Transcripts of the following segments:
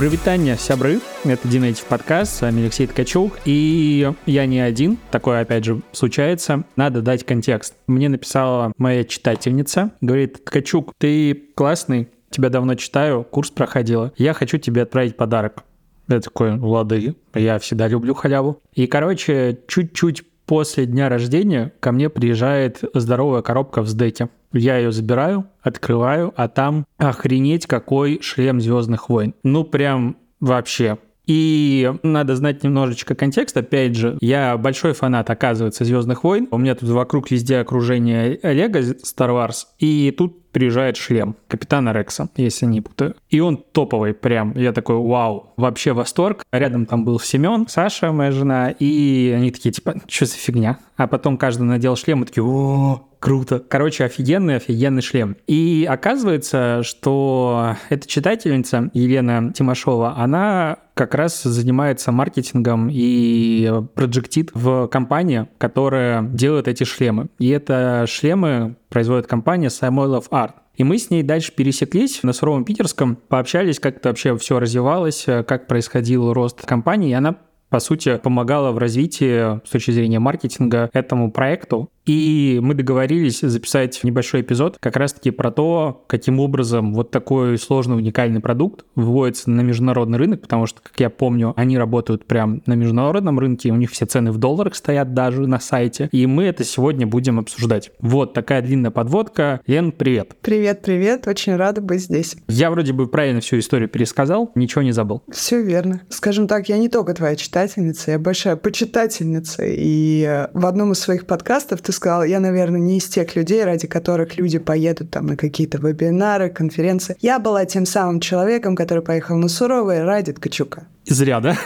Привитание, сябры. Это Динейтив подкаст, с вами Алексей Ткачук. И я не один, такое опять же случается. Надо дать контекст. Мне написала моя читательница, говорит, Ткачук, ты классный, тебя давно читаю, курс проходила. Я хочу тебе отправить подарок. Я такой, лады, я всегда люблю халяву. И, короче, чуть-чуть после дня рождения ко мне приезжает здоровая коробка в сдете. Я ее забираю, открываю, а там охренеть какой шлем Звездных войн. Ну прям вообще. И надо знать немножечко контекст. Опять же, я большой фанат, оказывается, Звездных войн. У меня тут вокруг везде окружение Лего Star Wars. И тут приезжает шлем капитана Рекса, если не путаю. И он топовый прям. Я такой, вау, вообще восторг. Рядом там был Семен, Саша, моя жена, и они такие, типа, что за фигня? А потом каждый надел шлем и такие, о, круто. Короче, офигенный, офигенный шлем. И оказывается, что эта читательница Елена Тимошова, она как раз занимается маркетингом и проектит в компании, которая делает эти шлемы. И это шлемы производит компания Samuel Art. И мы с ней дальше пересеклись на суровом питерском, пообщались, как это вообще все развивалось, как происходил рост компании. И она по сути, помогала в развитии с точки зрения маркетинга этому проекту. И мы договорились записать небольшой эпизод как раз-таки про то, каким образом вот такой сложный уникальный продукт выводится на международный рынок, потому что, как я помню, они работают прям на международном рынке, у них все цены в долларах стоят даже на сайте, и мы это сегодня будем обсуждать. Вот такая длинная подводка. Лен, привет. Привет, привет, очень рада быть здесь. Я вроде бы правильно всю историю пересказал, ничего не забыл. Все верно. Скажем так, я не только твоя читательница, я большая почитательница, и э, в одном из своих подкастов ты сказала, я, наверное, не из тех людей, ради которых люди поедут там на какие-то вебинары, конференции. Я была тем самым человеком, который поехал на суровые ради Ткачука. Зря, да?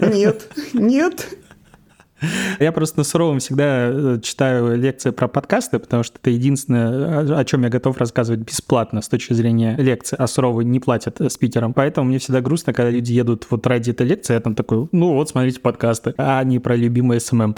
Нет, нет. Я просто на суровом всегда э, читаю лекции про подкасты, потому что это единственное, о чем я готов рассказывать бесплатно с точки зрения лекции, а суровые не платят спикерам. Поэтому мне всегда грустно, когда люди едут вот ради этой лекции, я там такой, ну вот, смотрите подкасты, а не про любимый SMM.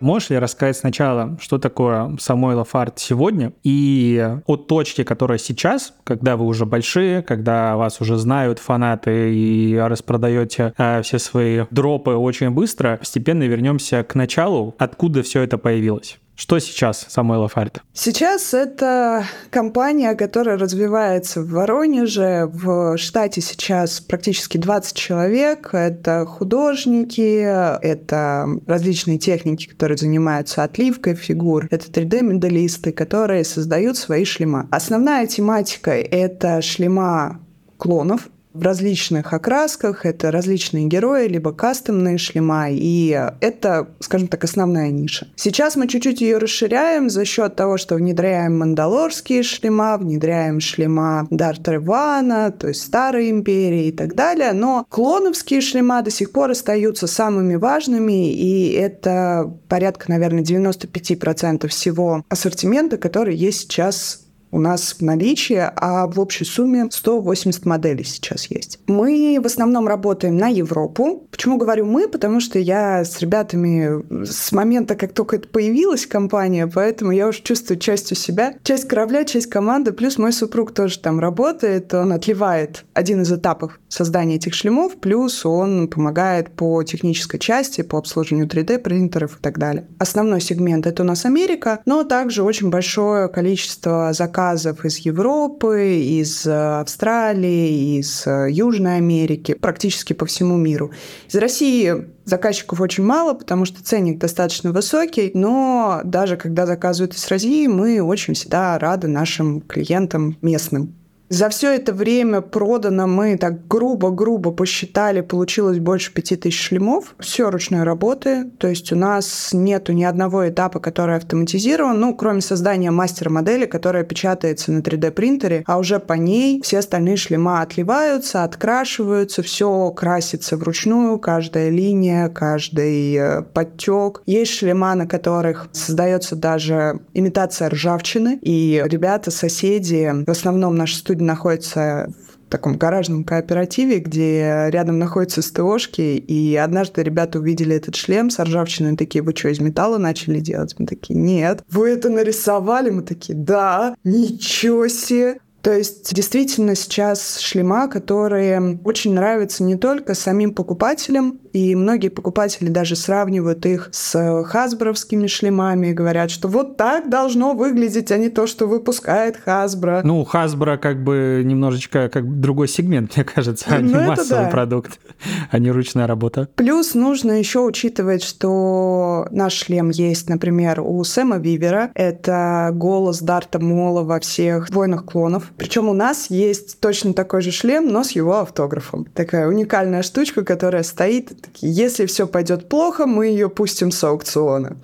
Можешь ли рассказать сначала, что такое Самойлов арт сегодня и от точки, которая сейчас, когда вы уже большие, когда вас уже знают фанаты и распродаете э, все свои дропы очень быстро, постепенно вернемся к началу, откуда все это появилось? Что сейчас Самойлов Арт? Сейчас это компания, которая развивается в Воронеже. В штате сейчас практически 20 человек. Это художники, это различные техники, которые занимаются отливкой фигур. Это 3D-медалисты, которые создают свои шлема. Основная тематика — это шлема клонов, в различных окрасках, это различные герои, либо кастомные шлема, и это, скажем так, основная ниша. Сейчас мы чуть-чуть ее расширяем за счет того, что внедряем мандалорские шлема, внедряем шлема Дарта Ревана, то есть Старой Империи и так далее, но клоновские шлема до сих пор остаются самыми важными, и это порядка, наверное, 95% всего ассортимента, который есть сейчас у нас в наличии, а в общей сумме 180 моделей сейчас есть. Мы в основном работаем на Европу. Почему говорю мы? Потому что я с ребятами с момента, как только это появилась компания, поэтому я уже чувствую частью себя. Часть корабля, часть команды, плюс мой супруг тоже там работает, он отливает один из этапов создания этих шлемов, плюс он помогает по технической части, по обслуживанию 3D-принтеров и так далее. Основной сегмент — это у нас Америка, но также очень большое количество заказов заказов из Европы, из э, Австралии, из э, Южной Америки, практически по всему миру. Из России заказчиков очень мало, потому что ценник достаточно высокий, но даже когда заказывают из России, мы очень всегда рады нашим клиентам местным. За все это время продано, мы так грубо-грубо посчитали, получилось больше 5000 шлемов. Все ручной работы, то есть у нас нету ни одного этапа, который автоматизирован, ну, кроме создания мастер-модели, которая печатается на 3D-принтере, а уже по ней все остальные шлема отливаются, открашиваются, все красится вручную, каждая линия, каждый э, подтек. Есть шлема, на которых создается даже имитация ржавчины, и ребята, соседи, в основном наши студии находится в таком гаражном кооперативе, где рядом находятся СТОшки, и однажды ребята увидели этот шлем с ржавчиной, такие, вы что, из металла начали делать? Мы такие, нет. Вы это нарисовали? Мы такие, да. Ничего себе. То есть действительно сейчас шлема, которые очень нравятся не только самим покупателям, и многие покупатели даже сравнивают их с хасбровскими шлемами и говорят, что вот так должно выглядеть, а не то, что выпускает Hasbro. Ну, Hasbro как бы немножечко как другой сегмент, мне кажется, а не ну, массовый да. продукт, а не ручная работа. Плюс нужно еще учитывать, что наш шлем есть, например, у Сэма Вивера. Это голос Дарта Мола во всех «Войнах клонов». Причем у нас есть точно такой же шлем, но с его автографом. Такая уникальная штучка, которая стоит если все пойдет плохо, мы ее пустим с аукциона.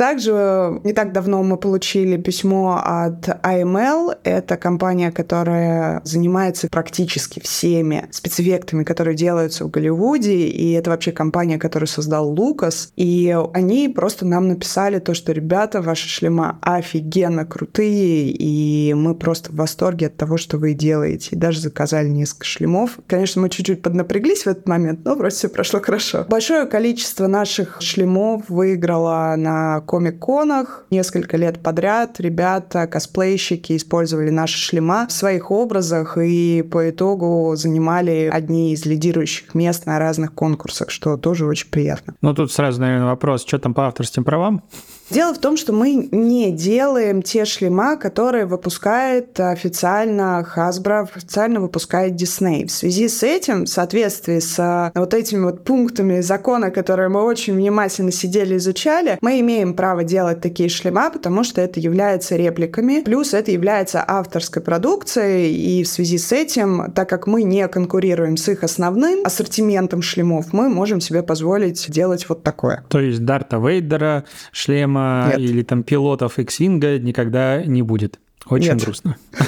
Также не так давно мы получили письмо от AML. Это компания, которая занимается практически всеми спецэффектами, которые делаются в Голливуде. И это вообще компания, которую создал Лукас. И они просто нам написали то, что ребята, ваши шлема офигенно крутые, и мы просто в восторге от того, что вы делаете. И даже заказали несколько шлемов. Конечно, мы чуть-чуть поднапряглись в этот момент, но вроде все прошло хорошо. Большое количество наших шлемов выиграло на комик-конах. Несколько лет подряд ребята, косплейщики использовали наши шлема в своих образах и по итогу занимали одни из лидирующих мест на разных конкурсах, что тоже очень приятно. Ну, тут сразу, наверное, вопрос, что там по авторским правам? Дело в том, что мы не делаем те шлема, которые выпускает официально Hasbro, официально выпускает Disney. В связи с этим, в соответствии с э, вот этими вот пунктами закона, которые мы очень внимательно сидели изучали, мы имеем право делать такие шлема, потому что это является репликами, плюс это является авторской продукцией, и в связи с этим, так как мы не конкурируем с их основным ассортиментом шлемов, мы можем себе позволить делать вот такое. То есть Дарта Вейдера шлема Нет. или там пилотов X-Wing никогда не будет. Очень Нет. грустно.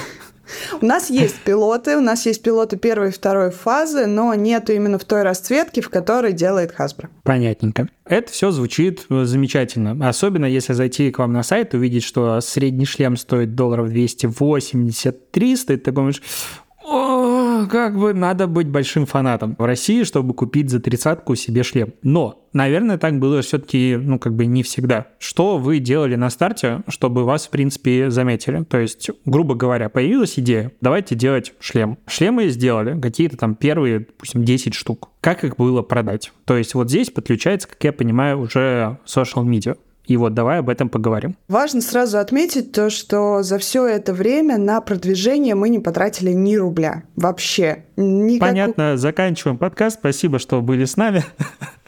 У нас есть пилоты, у нас есть пилоты первой и второй фазы, но нету именно в той расцветке, в которой делает Hasbro. Понятненько. Это все звучит замечательно. Особенно если зайти к вам на сайт, увидеть, что средний шлем стоит долларов 280-300, и ты думаешь, как бы надо быть большим фанатом в России, чтобы купить за тридцатку себе шлем. Но, наверное, так было все-таки, ну, как бы не всегда. Что вы делали на старте, чтобы вас, в принципе, заметили? То есть, грубо говоря, появилась идея, давайте делать шлем. Шлемы сделали, какие-то там первые, допустим, 10 штук. Как их было продать? То есть, вот здесь подключается, как я понимаю, уже social media. И вот давай об этом поговорим. Важно сразу отметить то, что за все это время на продвижение мы не потратили ни рубля. Вообще. Никак... Понятно, заканчиваем подкаст. Спасибо, что были с нами.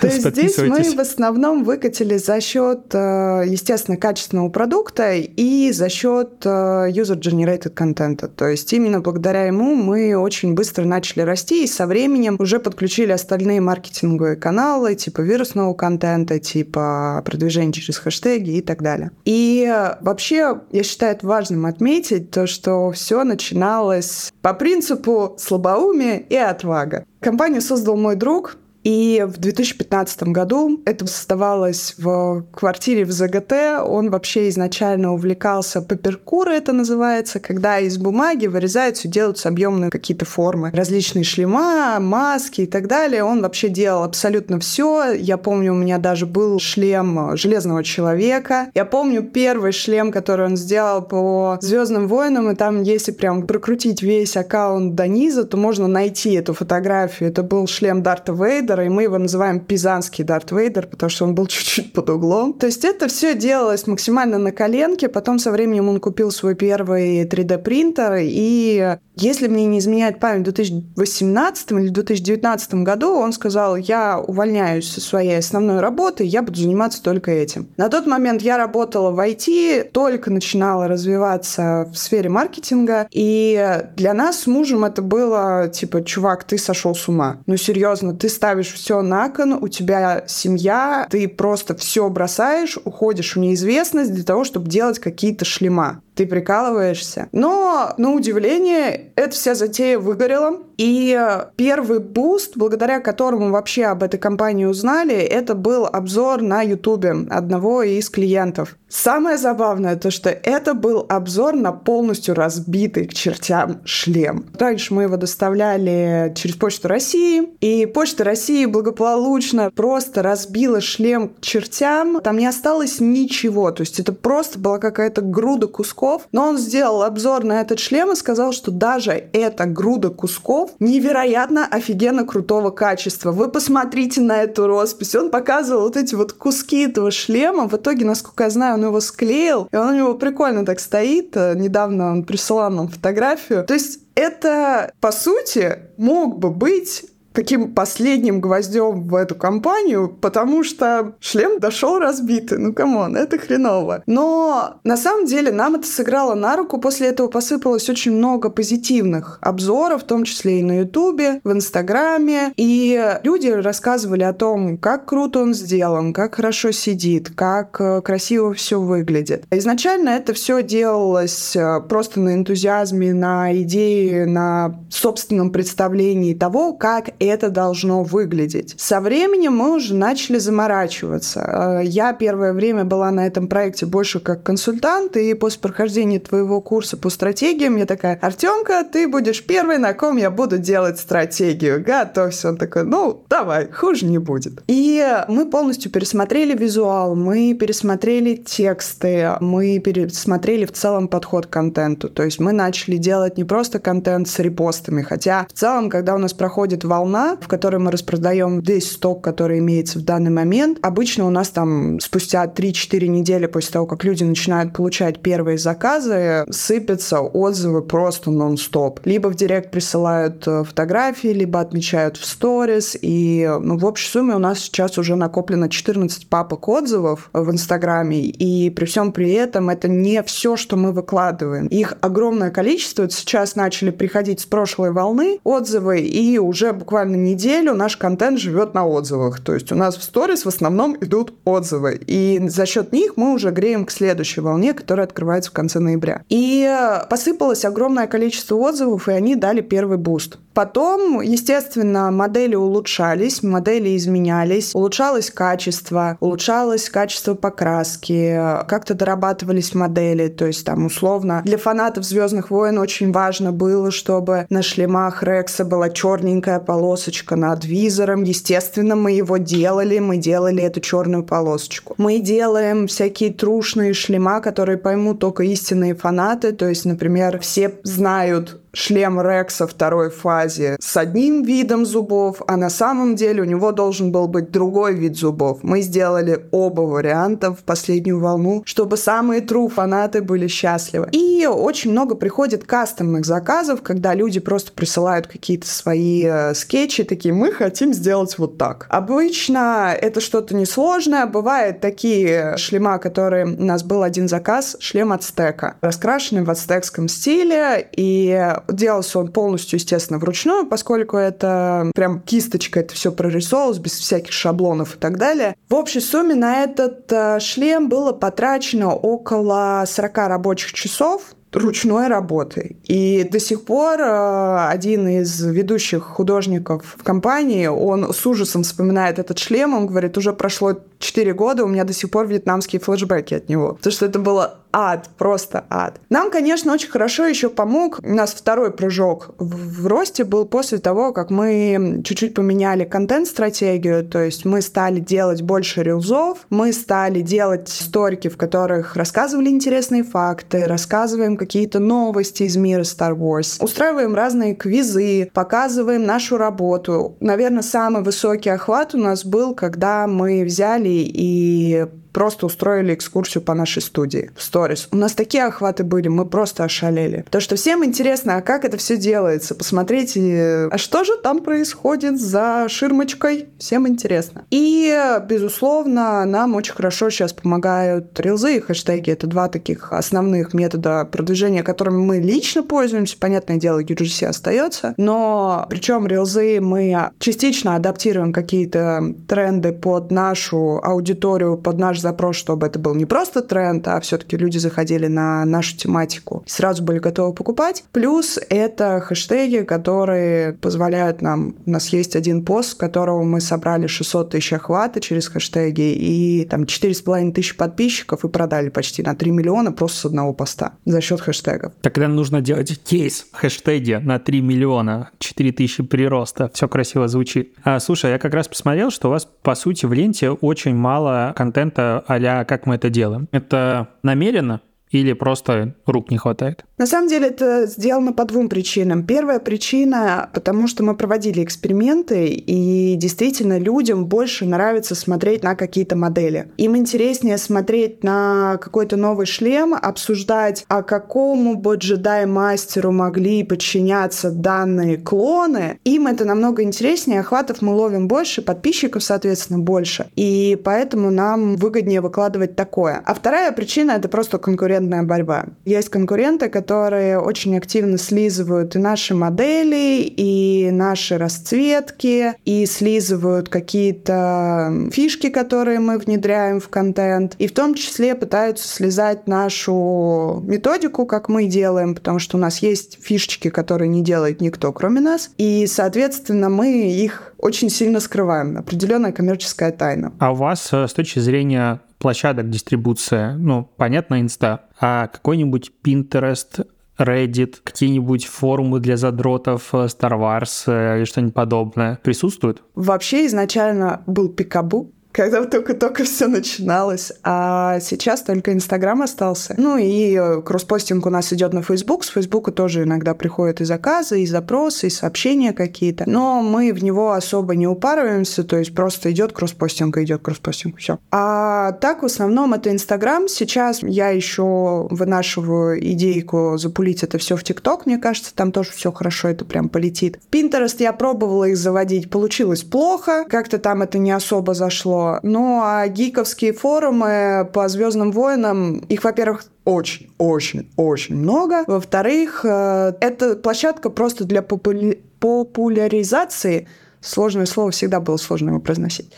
То есть здесь мы в основном выкатили за счет, э, естественно, качественного продукта и за счет э, user-generated контента. То есть именно благодаря ему мы очень быстро начали расти и со временем уже подключили остальные маркетинговые каналы, типа вирусного контента, типа продвижения через хэштеги и так далее. И вообще, я считаю это важным отметить, то, что все начиналось по принципу слабоумия и отвага. Компанию создал мой друг, и в 2015 году это создавалось в квартире в ЗГТ. Он вообще изначально увлекался паперкурой, это называется, когда из бумаги вырезаются делаются объемные какие-то формы. Различные шлема, маски и так далее. Он вообще делал абсолютно все. Я помню, у меня даже был шлем Железного Человека. Я помню первый шлем, который он сделал по Звездным войнам, и там, если прям прокрутить весь аккаунт до низа, то можно найти эту фотографию. Это был шлем Дарта Вейда, Вейдера, и мы его называем пизанский Дарт Вейдер, потому что он был чуть-чуть под углом. То есть это все делалось максимально на коленке, потом со временем он купил свой первый 3D-принтер, и если мне не изменяет память, в 2018 или 2019 году он сказал, я увольняюсь со своей основной работы, я буду заниматься только этим. На тот момент я работала в IT, только начинала развиваться в сфере маркетинга, и для нас с мужем это было типа, чувак, ты сошел с ума. Ну серьезно, ты ставишь ставишь все на кон, у тебя семья, ты просто все бросаешь, уходишь в неизвестность для того, чтобы делать какие-то шлема ты прикалываешься. Но, на удивление, эта вся затея выгорела. И первый буст, благодаря которому вообще об этой компании узнали, это был обзор на Ютубе одного из клиентов. Самое забавное то, что это был обзор на полностью разбитый к чертям шлем. Раньше мы его доставляли через Почту России, и Почта России благополучно просто разбила шлем к чертям. Там не осталось ничего, то есть это просто была какая-то груда кусков кусков, но он сделал обзор на этот шлем и сказал, что даже эта груда кусков невероятно офигенно крутого качества. Вы посмотрите на эту роспись. Он показывал вот эти вот куски этого шлема. В итоге, насколько я знаю, он его склеил, и он у него прикольно так стоит. Недавно он присылал нам фотографию. То есть это, по сути, мог бы быть таким последним гвоздем в эту компанию, потому что шлем дошел разбитый. Ну, come on, это хреново. Но на самом деле нам это сыграло на руку. После этого посыпалось очень много позитивных обзоров, в том числе и на Ютубе, в Инстаграме. И люди рассказывали о том, как круто он сделан, как хорошо сидит, как э, красиво все выглядит. Изначально это все делалось э, просто на энтузиазме, на идее, на собственном представлении того, как это должно выглядеть. Со временем мы уже начали заморачиваться. Э, я первое время была на этом проекте больше как консультант, и после прохождения твоего курса по стратегиям я такая, Артемка, ты будешь первый, на ком я буду делать стратегию. Готовься. Он такой, ну, давай, хуже не будет. И мы полностью пересмотрели визуал, мы пересмотрели тексты, мы пересмотрели в целом подход к контенту. То есть мы начали делать не просто контент с репостами, хотя в целом, когда у нас проходит волна волна, в которой мы распродаем весь сток, который имеется в данный момент. Обычно у нас там спустя 3-4 недели после того, как люди начинают получать первые заказы, сыпятся отзывы просто нон-стоп. Либо в директ присылают э, фотографии, либо отмечают в сторис. И ну, в общей сумме у нас сейчас уже накоплено 14 папок отзывов в Инстаграме. И при всем при этом это не все, что мы выкладываем. Их огромное количество. Сейчас начали приходить с прошлой волны отзывы, и уже буквально буквально неделю наш контент живет на отзывах. То есть у нас в сторис в основном идут отзывы. И за счет них мы уже греем к следующей волне, которая открывается в конце ноября. И посыпалось огромное количество отзывов, и они дали первый буст. Потом, естественно, модели улучшались, модели изменялись, улучшалось качество, улучшалось качество покраски, как-то дорабатывались модели, то есть там условно для фанатов Звездных войн очень важно было, чтобы на шлемах Рекса была черненькая полосочка над визором. Естественно, мы его делали, мы делали эту черную полосочку. Мы делаем всякие трушные шлема, которые поймут только истинные фанаты, то есть, например, все знают шлем Рекса второй фазе с одним видом зубов, а на самом деле у него должен был быть другой вид зубов. Мы сделали оба варианта в последнюю волну, чтобы самые true фанаты были счастливы. И очень много приходит кастомных заказов, когда люди просто присылают какие-то свои э, скетчи, такие, мы хотим сделать вот так. Обычно это что-то несложное, бывают такие шлема, которые у нас был один заказ, шлем ацтека, раскрашенный в ацтекском стиле, и Делался он полностью, естественно, вручную, поскольку это прям кисточка, это все прорисовалось без всяких шаблонов и так далее. В общей сумме на этот э, шлем было потрачено около 40 рабочих часов, ручной работы. И до сих пор э, один из ведущих художников в компании, он с ужасом вспоминает этот шлем, он говорит, уже прошло 4 года, у меня до сих пор вьетнамские флешбеки от него. Потому что это было ад, просто ад. Нам, конечно, очень хорошо еще помог. У нас второй прыжок в, в росте был после того, как мы чуть-чуть поменяли контент-стратегию, то есть мы стали делать больше рилзов, мы стали делать сторики, в которых рассказывали интересные факты, рассказываем какие-то новости из мира Star Wars, устраиваем разные квизы, показываем нашу работу. Наверное, самый высокий охват у нас был, когда мы взяли и просто устроили экскурсию по нашей студии в сторис. У нас такие охваты были, мы просто ошалели. Потому что всем интересно, а как это все делается? Посмотрите, а что же там происходит за ширмочкой? Всем интересно. И, безусловно, нам очень хорошо сейчас помогают рилзы и хэштеги. Это два таких основных метода продвижения, которыми мы лично пользуемся. Понятное дело, UGC остается. Но причем рилзы мы частично адаптируем какие-то тренды под нашу аудиторию, под наш запрос, чтобы это был не просто тренд, а все-таки люди заходили на нашу тематику и сразу были готовы покупать. Плюс это хэштеги, которые позволяют нам... У нас есть один пост, с которого мы собрали 600 тысяч охвата через хэштеги и там 4,5 тысячи подписчиков и продали почти на 3 миллиона просто с одного поста за счет хэштегов. Тогда нужно делать кейс хэштеги на 3 миллиона, 4 тысячи прироста. Все красиво звучит. А, слушай, я как раз посмотрел, что у вас, по сути, в ленте очень мало контента а как мы это делаем. Это намеренно или просто рук не хватает? На самом деле это сделано по двум причинам. Первая причина, потому что мы проводили эксперименты, и действительно людям больше нравится смотреть на какие-то модели. Им интереснее смотреть на какой-то новый шлем, обсуждать, а какому бы джедай-мастеру могли подчиняться данные клоны. Им это намного интереснее, охватов мы ловим больше, подписчиков, соответственно, больше. И поэтому нам выгоднее выкладывать такое. А вторая причина — это просто конкурентная борьба. Есть конкуренты, которые которые очень активно слизывают и наши модели, и наши расцветки, и слизывают какие-то фишки, которые мы внедряем в контент, и в том числе пытаются слезать нашу методику, как мы делаем, потому что у нас есть фишечки, которые не делает никто, кроме нас, и, соответственно, мы их очень сильно скрываем. Определенная коммерческая тайна. А у вас э, с точки зрения площадок дистрибуция, ну, понятно, инста, а какой-нибудь Pinterest, Reddit, какие-нибудь форумы для задротов, э, Star Wars э, или что-нибудь подобное присутствуют? Вообще изначально был Пикабу, когда только-только все начиналось, а сейчас только Инстаграм остался. Ну и кросспостинг у нас идет на Фейсбук. С Фейсбука тоже иногда приходят и заказы, и запросы, и сообщения какие-то. Но мы в него особо не упарываемся, то есть просто идет кросспостинг, идет кросспостинг, все. А так в основном это Инстаграм. Сейчас я еще вынашиваю идейку запулить это все в ТикТок. Мне кажется, там тоже все хорошо, это прям полетит. Пинтерест я пробовала их заводить, получилось плохо. Как-то там это не особо зашло ну, а гиковские форумы по Звездным войнам, их, во-первых, очень, очень, очень много. Во-вторых, э, это площадка просто для популя... популяризации. Сложное слово всегда было сложно его произносить.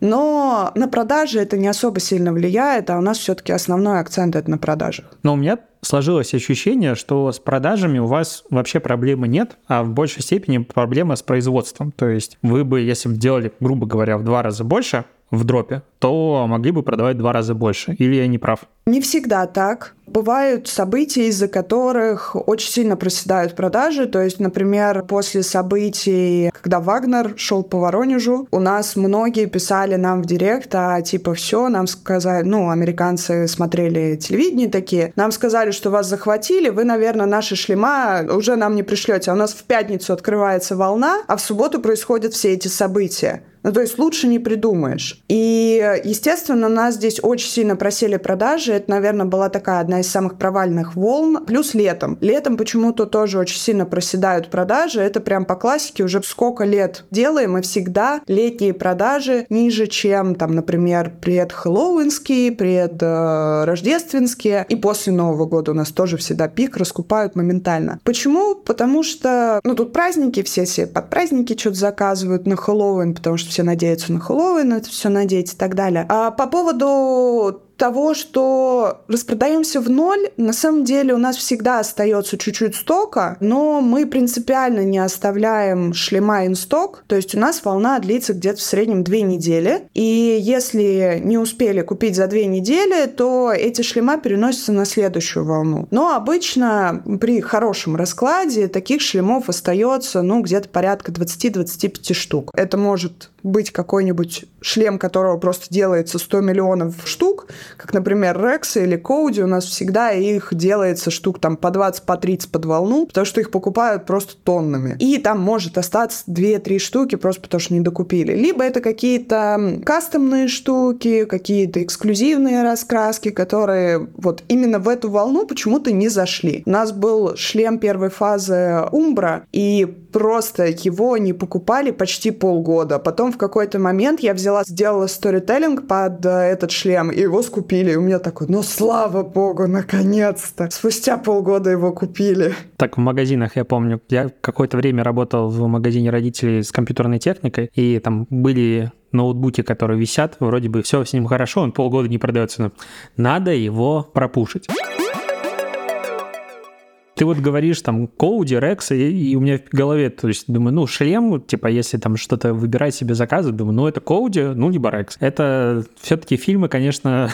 Но на продажи это не особо сильно влияет, а у нас все-таки основной акцент это на продажах. Но у меня сложилось ощущение, что с продажами у вас вообще проблемы нет, а в большей степени проблема с производством. То есть вы бы, если бы делали, грубо говоря, в два раза больше, в дропе, то могли бы продавать два раза больше. Или я не прав? Не всегда так. Бывают события, из-за которых очень сильно проседают продажи. То есть, например, после событий, когда Вагнер шел по Воронежу, у нас многие писали нам в директ, а типа все, нам сказали, ну, американцы смотрели телевидение такие, нам сказали, что вас захватили, вы, наверное, наши шлема уже нам не пришлете. А у нас в пятницу открывается волна, а в субботу происходят все эти события. Ну, то есть лучше не придумаешь. И, естественно, нас здесь очень сильно просели продажи. Это, наверное, была такая одна из самых провальных волн. Плюс летом. Летом почему-то тоже очень сильно проседают продажи. Это прям по классике уже сколько лет делаем, и всегда летние продажи ниже, чем, там, например, пред-хэллоуинские, пред-рождественские. И после Нового года у нас тоже всегда пик, раскупают моментально. Почему? Потому что, ну, тут праздники, все себе под праздники что-то заказывают на Хэллоуин, потому что все надеются на Хэллоуин, это все надеется и так далее. А по поводу того, что распродаемся в ноль, на самом деле у нас всегда остается чуть-чуть стока, но мы принципиально не оставляем шлема инсток, то есть у нас волна длится где-то в среднем две недели, и если не успели купить за две недели, то эти шлема переносятся на следующую волну. Но обычно при хорошем раскладе таких шлемов остается, ну, где-то порядка 20-25 штук. Это может быть какой-нибудь шлем, которого просто делается 100 миллионов штук, как, например, Rex или Коуди, у нас всегда их делается штук там по 20, по 30 под волну, потому что их покупают просто тоннами. И там может остаться 2-3 штуки просто потому что не докупили. Либо это какие-то кастомные штуки, какие-то эксклюзивные раскраски, которые вот именно в эту волну почему-то не зашли. У нас был шлем первой фазы Умбра, и просто его не покупали почти полгода. Потом в какой-то момент я взяла, сделала сторителлинг под э, этот шлем, и его скупили. И у меня такой, ну слава богу, наконец-то. Спустя полгода его купили. Так, в магазинах, я помню, я какое-то время работал в магазине родителей с компьютерной техникой, и там были ноутбуки, которые висят, вроде бы все с ним хорошо, он полгода не продается, но надо его пропушить. Ты вот говоришь там Коуди, Рекс, и, и у меня в голове, то есть думаю, ну, шлем, типа, если там что-то выбирать себе заказы, думаю, ну, это Коуди, ну, либо Рекс. Это все-таки фильмы, конечно,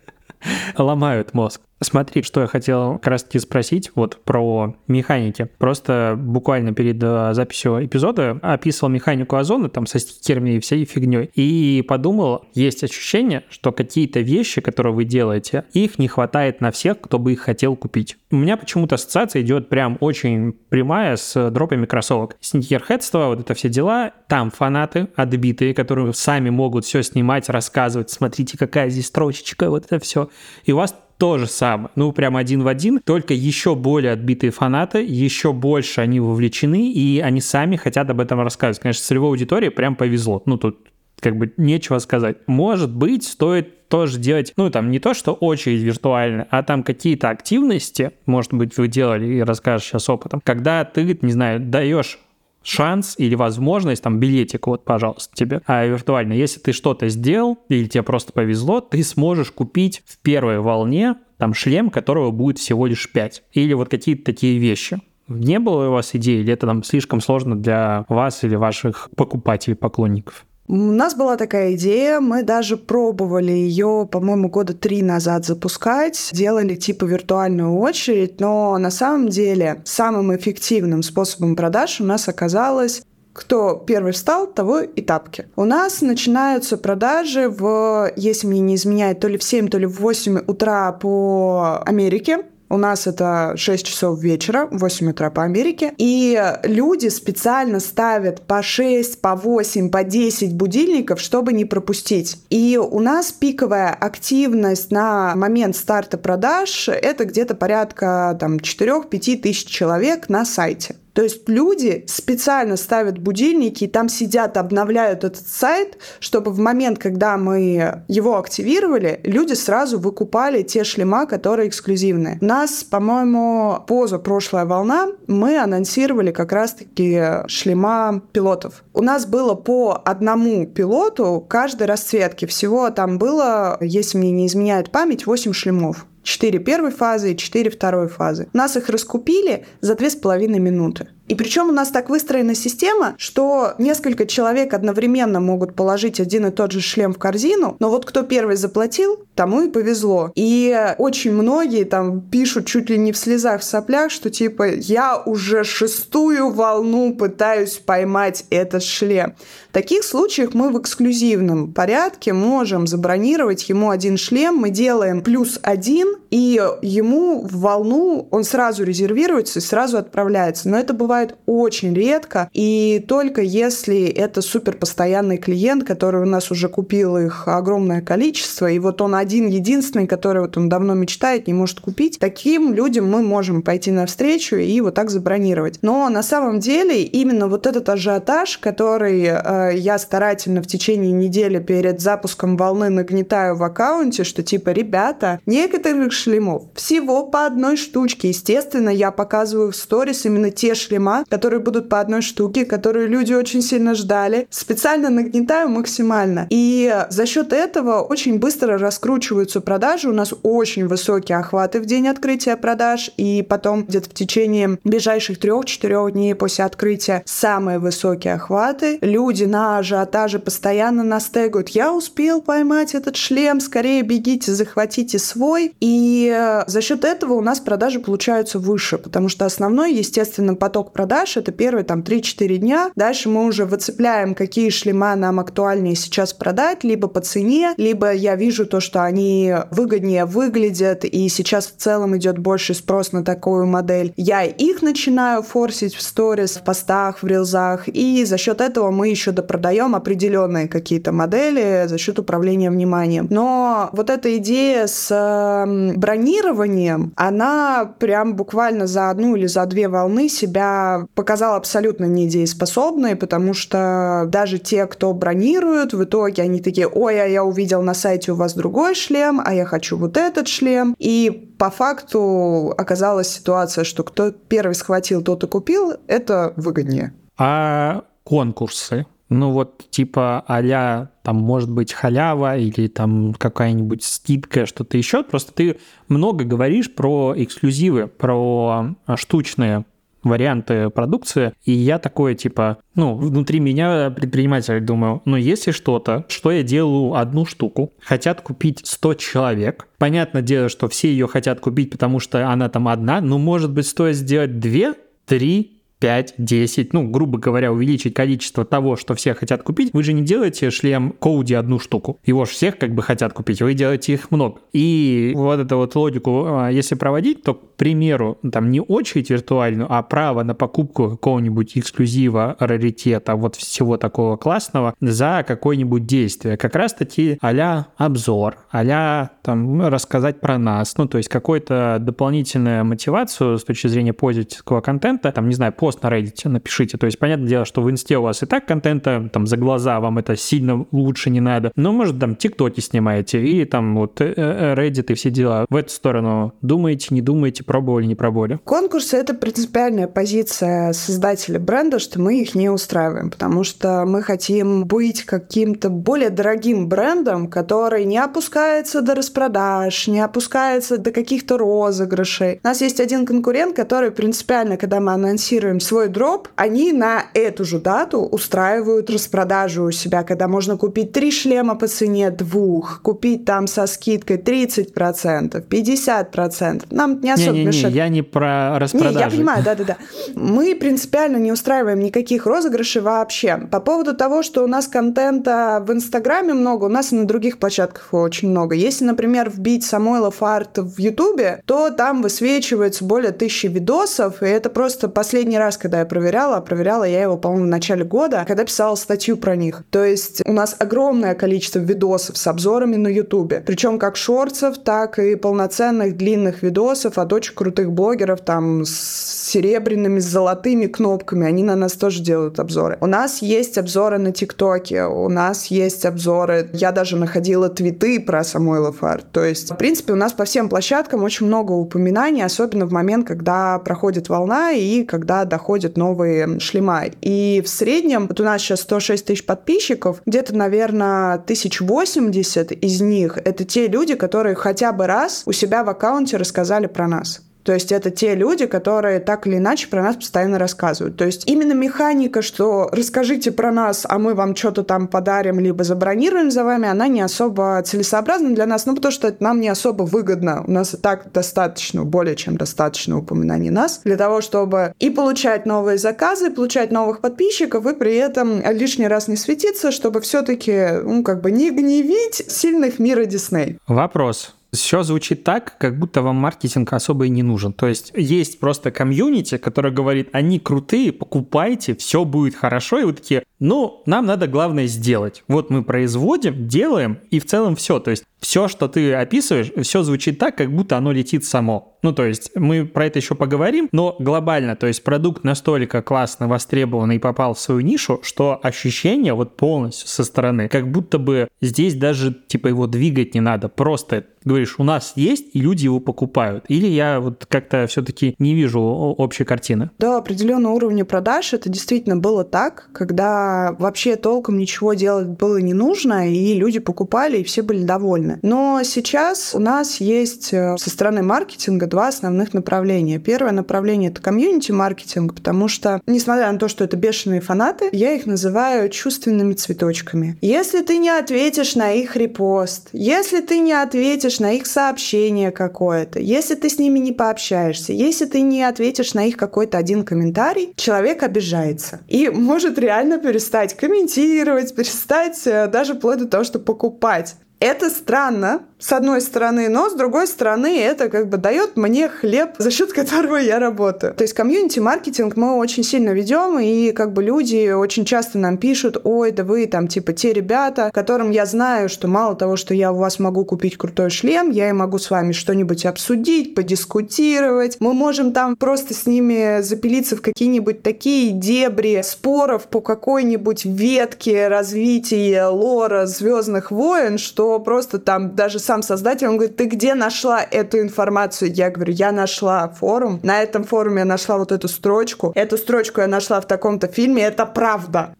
ломают мозг. Смотри, что я хотел как раз-таки спросить вот про механики. Просто буквально перед э, записью эпизода описывал механику озона там со стикерами и всей фигней. И подумал, есть ощущение, что какие-то вещи, которые вы делаете, их не хватает на всех, кто бы их хотел купить. У меня почему-то ассоциация идет прям очень прямая с дропами кроссовок. Сникерхедство, вот это все дела, там фанаты отбитые, которые сами могут все снимать, рассказывать, смотрите, какая здесь строчечка, вот это все. И у вас то же самое. Ну, прям один в один, только еще более отбитые фанаты, еще больше они вовлечены, и они сами хотят об этом рассказывать. Конечно, целевой аудитории прям повезло. Ну, тут как бы нечего сказать. Может быть, стоит тоже делать, ну, там, не то, что очередь виртуальная, а там какие-то активности, может быть, вы делали и расскажешь сейчас опытом, когда ты, не знаю, даешь шанс или возможность, там, билетик, вот, пожалуйста, тебе, а виртуально, если ты что-то сделал или тебе просто повезло, ты сможешь купить в первой волне там шлем, которого будет всего лишь 5. Или вот какие-то такие вещи. Не было у вас идеи, или это там слишком сложно для вас или ваших покупателей, поклонников? У нас была такая идея, мы даже пробовали ее, по-моему, года три назад запускать, делали типа виртуальную очередь, но на самом деле самым эффективным способом продаж у нас оказалось кто первый встал, того и тапки. У нас начинаются продажи в, если мне не изменяет, то ли в 7, то ли в 8 утра по Америке. У нас это 6 часов вечера, 8 утра по Америке. И люди специально ставят по 6, по 8, по 10 будильников, чтобы не пропустить. И у нас пиковая активность на момент старта продаж — это где-то порядка там, 4-5 тысяч человек на сайте. То есть люди специально ставят будильники и там сидят, обновляют этот сайт, чтобы в момент, когда мы его активировали, люди сразу выкупали те шлема, которые эксклюзивные. У нас, по-моему, поза прошлая волна, мы анонсировали как раз-таки шлема пилотов. У нас было по одному пилоту каждой расцветки. Всего там было, если мне не изменяет память, 8 шлемов. 4 первой фазы и 4 второй фазы. Нас их раскупили за 2,5 минуты. И причем у нас так выстроена система, что несколько человек одновременно могут положить один и тот же шлем в корзину, но вот кто первый заплатил, тому и повезло. И очень многие там пишут чуть ли не в слезах, в соплях, что типа я уже шестую волну пытаюсь поймать этот шлем. В таких случаях мы в эксклюзивном порядке можем забронировать ему один шлем, мы делаем плюс один, и ему в волну он сразу резервируется и сразу отправляется. Но это бывает бывает очень редко, и только если это супер постоянный клиент, который у нас уже купил их огромное количество, и вот он один единственный, который вот он давно мечтает, не может купить, таким людям мы можем пойти навстречу и вот так забронировать. Но на самом деле именно вот этот ажиотаж, который э, я старательно в течение недели перед запуском волны нагнетаю в аккаунте, что типа, ребята, некоторых шлемов всего по одной штучке. Естественно, я показываю в сторис именно те шлемы, шлема, которые будут по одной штуке, которые люди очень сильно ждали. Специально нагнетаю максимально. И за счет этого очень быстро раскручиваются продажи. У нас очень высокие охваты в день открытия продаж. И потом где-то в течение ближайших трех-четырех дней после открытия самые высокие охваты. Люди на ажиотаже постоянно настегают. Я успел поймать этот шлем, скорее бегите, захватите свой. И за счет этого у нас продажи получаются выше, потому что основной, естественно, поток продаж, это первые там 3-4 дня. Дальше мы уже выцепляем, какие шлема нам актуальнее сейчас продать, либо по цене, либо я вижу то, что они выгоднее выглядят, и сейчас в целом идет больше спрос на такую модель. Я их начинаю форсить в сторис, в постах, в рилзах, и за счет этого мы еще допродаем определенные какие-то модели за счет управления вниманием. Но вот эта идея с бронированием, она прям буквально за одну или за две волны себя показал абсолютно недееспособной, потому что даже те, кто бронируют, в итоге они такие, ой, а я увидел на сайте у вас другой шлем, а я хочу вот этот шлем. И по факту оказалась ситуация, что кто первый схватил, тот и купил, это выгоднее. А конкурсы? Ну вот типа а там может быть халява или там какая-нибудь скидка, что-то еще. Просто ты много говоришь про эксклюзивы, про штучные варианты продукции, и я такой, типа, ну, внутри меня предприниматель думаю, ну, если что-то, что я делаю одну штуку, хотят купить 100 человек, понятное дело, что все ее хотят купить, потому что она там одна, но, может быть, стоит сделать две, три, 5, 10, ну, грубо говоря, увеличить количество того, что все хотят купить, вы же не делаете шлем Коуди одну штуку. Его же всех как бы хотят купить, вы делаете их много. И вот эту вот логику, а, если проводить, то, к примеру, там не очередь виртуальную, а право на покупку какого-нибудь эксклюзива, раритета, вот всего такого классного за какое-нибудь действие. Как раз-таки а обзор, а там рассказать про нас, ну, то есть какую-то дополнительную мотивацию с точки зрения пользовательского контента, там, не знаю, пост пост на Reddit напишите. То есть, понятное дело, что в инсте у вас и так контента там за глаза вам это сильно лучше не надо. Но, может, там тиктоки снимаете и там вот э, э, Reddit и все дела. В эту сторону думаете, не думаете, пробовали, не пробовали? Конкурсы — это принципиальная позиция создателя бренда, что мы их не устраиваем, потому что мы хотим быть каким-то более дорогим брендом, который не опускается до распродаж, не опускается до каких-то розыгрышей. У нас есть один конкурент, который принципиально, когда мы анонсируем свой дроп, они на эту же дату устраивают распродажу у себя, когда можно купить три шлема по цене двух, купить там со скидкой 30%, 50%. Нам не особо не, не, мешает. Не, я не про распродажи. Не, я понимаю, да-да-да. Мы принципиально не устраиваем никаких розыгрышей вообще. По поводу того, что у нас контента в Инстаграме много, у нас и на других площадках очень много. Если, например, вбить Самойлов арт в Ютубе, то там высвечивается более тысячи видосов, и это просто последний раз, когда я проверяла, проверяла я его, по-моему, в начале года, когда писала статью про них. То есть у нас огромное количество видосов с обзорами на Ютубе. Причем как шорцев, так и полноценных длинных видосов от очень крутых блогеров, там, с серебряными, с золотыми кнопками. Они на нас тоже делают обзоры. У нас есть обзоры на ТикТоке, у нас есть обзоры... Я даже находила твиты про Самойлов арт. То есть, в принципе, у нас по всем площадкам очень много упоминаний, особенно в момент, когда проходит волна и когда доходят новые шлема. И в среднем, вот у нас сейчас 106 тысяч подписчиков, где-то, наверное, 1080 из них — это те люди, которые хотя бы раз у себя в аккаунте рассказали про нас. То есть это те люди, которые так или иначе про нас постоянно рассказывают. То есть именно механика, что расскажите про нас, а мы вам что-то там подарим, либо забронируем за вами, она не особо целесообразна для нас, ну потому что это нам не особо выгодно. У нас и так достаточно, более чем достаточно упоминаний нас для того, чтобы и получать новые заказы, и получать новых подписчиков, и при этом лишний раз не светиться, чтобы все-таки, ну, как бы не гневить сильных мира Дисней. Вопрос. Все звучит так, как будто вам маркетинг особо и не нужен. То есть есть просто комьюнити, которое говорит, они крутые, покупайте, все будет хорошо, и вы такие, ну, нам надо главное сделать. Вот мы производим, делаем, и в целом все. То есть все, что ты описываешь, все звучит так, как будто оно летит само. Ну, то есть мы про это еще поговорим, но глобально, то есть продукт настолько классно востребован и попал в свою нишу, что ощущение вот полностью со стороны, как будто бы здесь даже типа его двигать не надо, просто говоришь, у нас есть, и люди его покупают. Или я вот как-то все-таки не вижу общей картины? До определенного уровня продаж это действительно было так, когда вообще толком ничего делать было не нужно, и люди покупали, и все были довольны. Но сейчас у нас есть э, со стороны маркетинга два основных направления. Первое направление — это комьюнити-маркетинг, потому что, несмотря на то, что это бешеные фанаты, я их называю чувственными цветочками. Если ты не ответишь на их репост, если ты не ответишь на их сообщение какое-то, если ты с ними не пообщаешься, если ты не ответишь на их какой-то один комментарий, человек обижается и может реально перестать комментировать, перестать э, даже вплоть до того, что покупать. Это странно, с одной стороны, но с другой стороны это как бы дает мне хлеб, за счет которого я работаю. То есть комьюнити-маркетинг мы очень сильно ведем, и как бы люди очень часто нам пишут, ой, да вы там типа те ребята, которым я знаю, что мало того, что я у вас могу купить крутой шлем, я и могу с вами что-нибудь обсудить, подискутировать. Мы можем там просто с ними запилиться в какие-нибудь такие дебри споров по какой-нибудь ветке развития лора Звездных войн, что просто там даже сам создатель, он говорит, ты где нашла эту информацию? Я говорю, я нашла форум, на этом форуме я нашла вот эту строчку, эту строчку я нашла в таком-то фильме, это правда.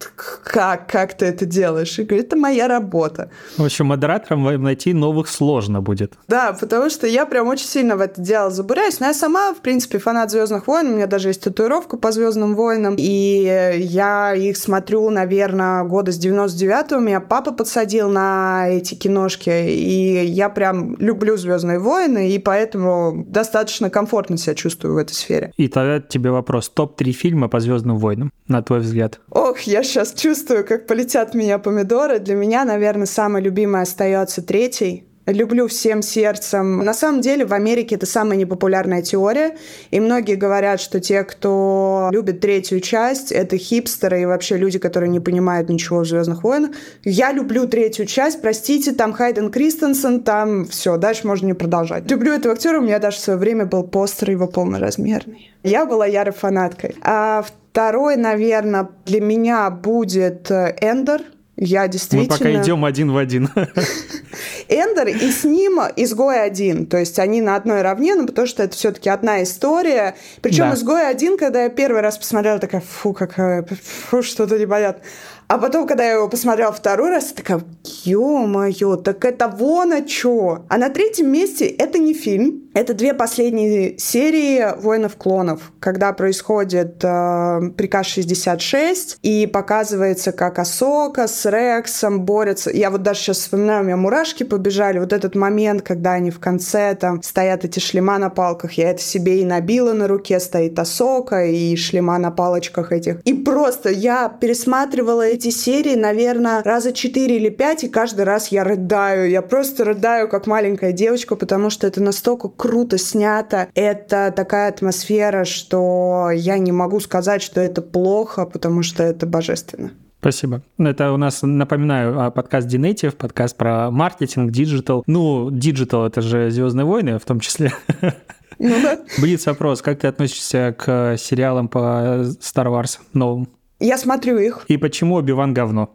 Как, как ты это делаешь? И говорю, это моя работа. В общем, модератором найти новых сложно будет. Да, потому что я прям очень сильно в это дело забуряюсь. Но я сама, в принципе, фанат Звездных войн. У меня даже есть татуировка по Звездным войнам. И я их смотрю, наверное, года с 99-го. Меня папа подсадил на эти киношки. И я прям люблю Звездные войны, и поэтому достаточно комфортно себя чувствую в этой сфере. И тогда тебе вопрос: топ-3 фильма по Звездным войнам, на твой взгляд? Ох, я сейчас чувствую, как полетят меня помидоры. Для меня, наверное, самый любимый остается третий люблю всем сердцем. На самом деле в Америке это самая непопулярная теория, и многие говорят, что те, кто любит третью часть, это хипстеры и вообще люди, которые не понимают ничего в «Звездных войнах». Я люблю третью часть, простите, там Хайден Кристенсен, там все, дальше можно не продолжать. Люблю этого актера, у меня даже в свое время был постер его полноразмерный. Я была ярой фанаткой. А второй, наверное, для меня будет э, Эндер, я действительно... Мы пока идем один в один. Эндер и с ним изгой один. То есть они на одной равне, но потому что это все-таки одна история. Причем да. изгой один, когда я первый раз посмотрела, такая, фу, какая, фу, что-то непонятно. А потом, когда я его посмотрела второй раз, я такая, ё-моё, так это вон о чё. А на третьем месте это не фильм, это две последние серии «Воинов клонов», когда происходит э, приказ 66, и показывается, как Асока с Рексом борются. Я вот даже сейчас вспоминаю, у меня мурашки побежали. Вот этот момент, когда они в конце там стоят эти шлема на палках, я это себе и набила на руке, стоит Асока и шлема на палочках этих. И просто я пересматривала эти серии, наверное, раза четыре или пять, и каждый раз я рыдаю. Я просто рыдаю, как маленькая девочка, потому что это настолько круто снято. Это такая атмосфера, что я не могу сказать, что это плохо, потому что это божественно. Спасибо. Это у нас, напоминаю, а, подкаст Dinative, подкаст про маркетинг, диджитал. Ну, диджитал — это же «Звездные войны» в том числе. Ну да. Блиц вопрос. Как ты относишься к сериалам по Star Wars новым? Я смотрю их. И почему Оби-Ван говно?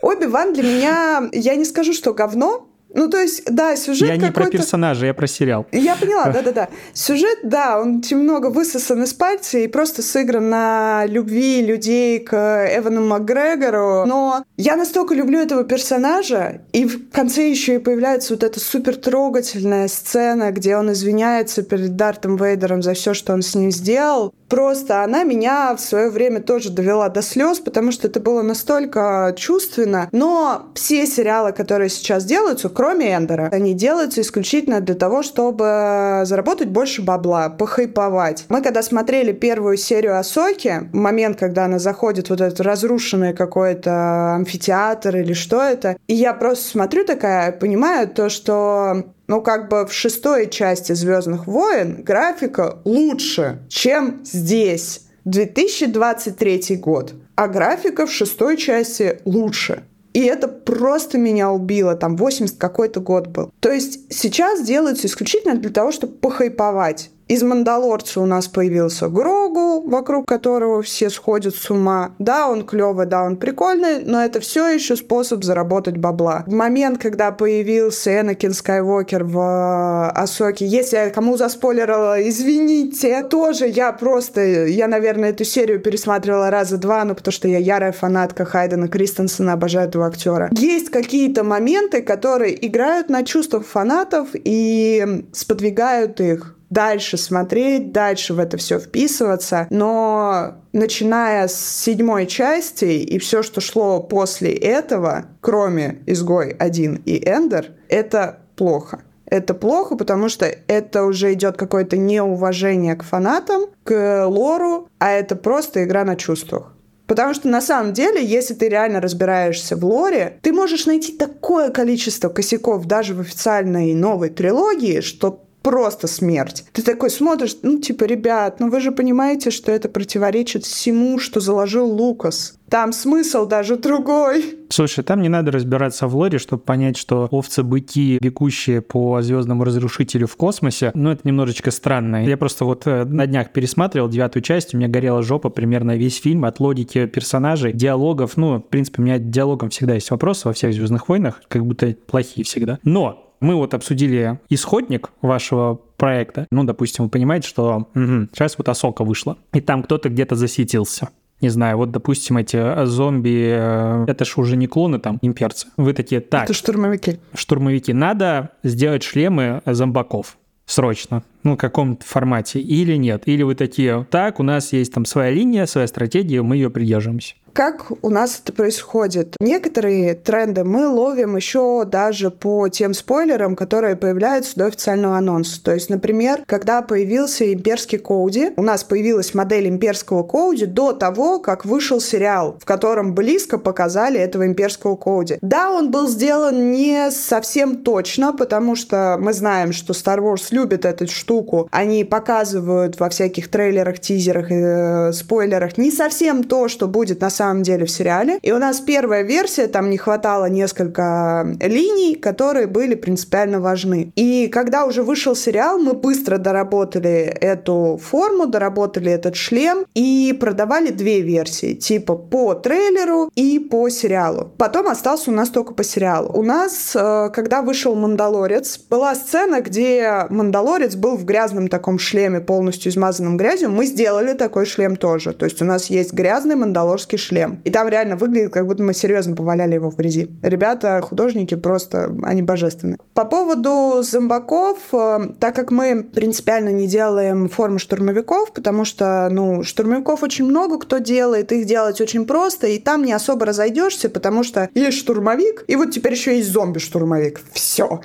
Оби-Ван для меня, я не скажу, что говно, ну, то есть, да, сюжет Я не про персонажа, я про сериал. Я поняла, да-да-да. Сюжет, да, он немного высосан из пальца и просто сыгран на любви людей к Эвану Макгрегору. Но я настолько люблю этого персонажа, и в конце еще и появляется вот эта супер трогательная сцена, где он извиняется перед Дартом Вейдером за все, что он с ним сделал. Просто она меня в свое время тоже довела до слез, потому что это было настолько чувственно. Но все сериалы, которые сейчас делаются, кроме Эндера, они делаются исключительно для того, чтобы заработать больше бабла, похайповать. Мы когда смотрели первую серию Асоки, момент, когда она заходит вот этот разрушенный какой-то амфитеатр или что это, и я просто смотрю такая, понимаю то, что ну, как бы в шестой части Звездных войн графика лучше, чем здесь. 2023 год. А графика в шестой части лучше. И это просто меня убило. Там 80 какой-то год был. То есть сейчас делается исключительно для того, чтобы похайповать. Из «Мандалорца» у нас появился Грогу, вокруг которого все сходят с ума. Да, он клевый, да, он прикольный, но это все еще способ заработать бабла. В момент, когда появился Энакин Скайуокер в э, Асоке, если я кому заспойлерила, извините, тоже я просто, я, наверное, эту серию пересматривала раза два, ну, потому что я ярая фанатка Хайдена Кристенсена, обожаю этого актера. Есть какие-то моменты, которые играют на чувствах фанатов и сподвигают их дальше смотреть, дальше в это все вписываться. Но начиная с седьмой части и все, что шло после этого, кроме «Изгой 1» и «Эндер», это плохо. Это плохо, потому что это уже идет какое-то неуважение к фанатам, к лору, а это просто игра на чувствах. Потому что на самом деле, если ты реально разбираешься в лоре, ты можешь найти такое количество косяков даже в официальной новой трилогии, что просто смерть. Ты такой смотришь, ну, типа, ребят, ну вы же понимаете, что это противоречит всему, что заложил Лукас. Там смысл даже другой. Слушай, там не надо разбираться в лоре, чтобы понять, что овцы-быки, бегущие по звездному разрушителю в космосе, ну, это немножечко странно. Я просто вот э, на днях пересматривал девятую часть, у меня горела жопа примерно весь фильм от логики персонажей, диалогов. Ну, в принципе, у меня диалогом всегда есть вопросы во всех Звездных войнах, как будто плохие всегда. Но мы вот обсудили исходник вашего проекта. Ну, допустим, вы понимаете, что угу, сейчас вот Асока вышла, и там кто-то где-то засетился не знаю, вот, допустим, эти э, зомби, э, это же уже не клоны там, имперцы. Вы такие, так. Это штурмовики. Штурмовики. Надо сделать шлемы зомбаков срочно, ну, в каком-то формате, или нет. Или вы такие, так, у нас есть там своя линия, своя стратегия, мы ее придерживаемся. Как у нас это происходит? Некоторые тренды мы ловим еще даже по тем спойлерам, которые появляются до официального анонса. То есть, например, когда появился имперский коуди, у нас появилась модель имперского коуди до того, как вышел сериал, в котором близко показали этого имперского коуди. Да, он был сделан не совсем точно, потому что мы знаем, что Star Wars любит эту штуку. Они показывают во всяких трейлерах, тизерах э, спойлерах не совсем то, что будет на самом деле в сериале. И у нас первая версия, там не хватало несколько линий, которые были принципиально важны. И когда уже вышел сериал, мы быстро доработали эту форму, доработали этот шлем и продавали две версии, типа по трейлеру и по сериалу. Потом остался у нас только по сериалу. У нас, э, когда вышел «Мандалорец», была сцена, где «Мандалорец» был в грязном таком шлеме, полностью измазанном грязью. Мы сделали такой шлем тоже. То есть у нас есть грязный мандалорский шлем шлем. И там реально выглядит, как будто мы серьезно поваляли его в грязи. Ребята, художники просто, они божественны. По поводу зомбаков, э, так как мы принципиально не делаем формы штурмовиков, потому что, ну, штурмовиков очень много кто делает, их делать очень просто, и там не особо разойдешься, потому что есть штурмовик, и вот теперь еще есть зомби-штурмовик. Все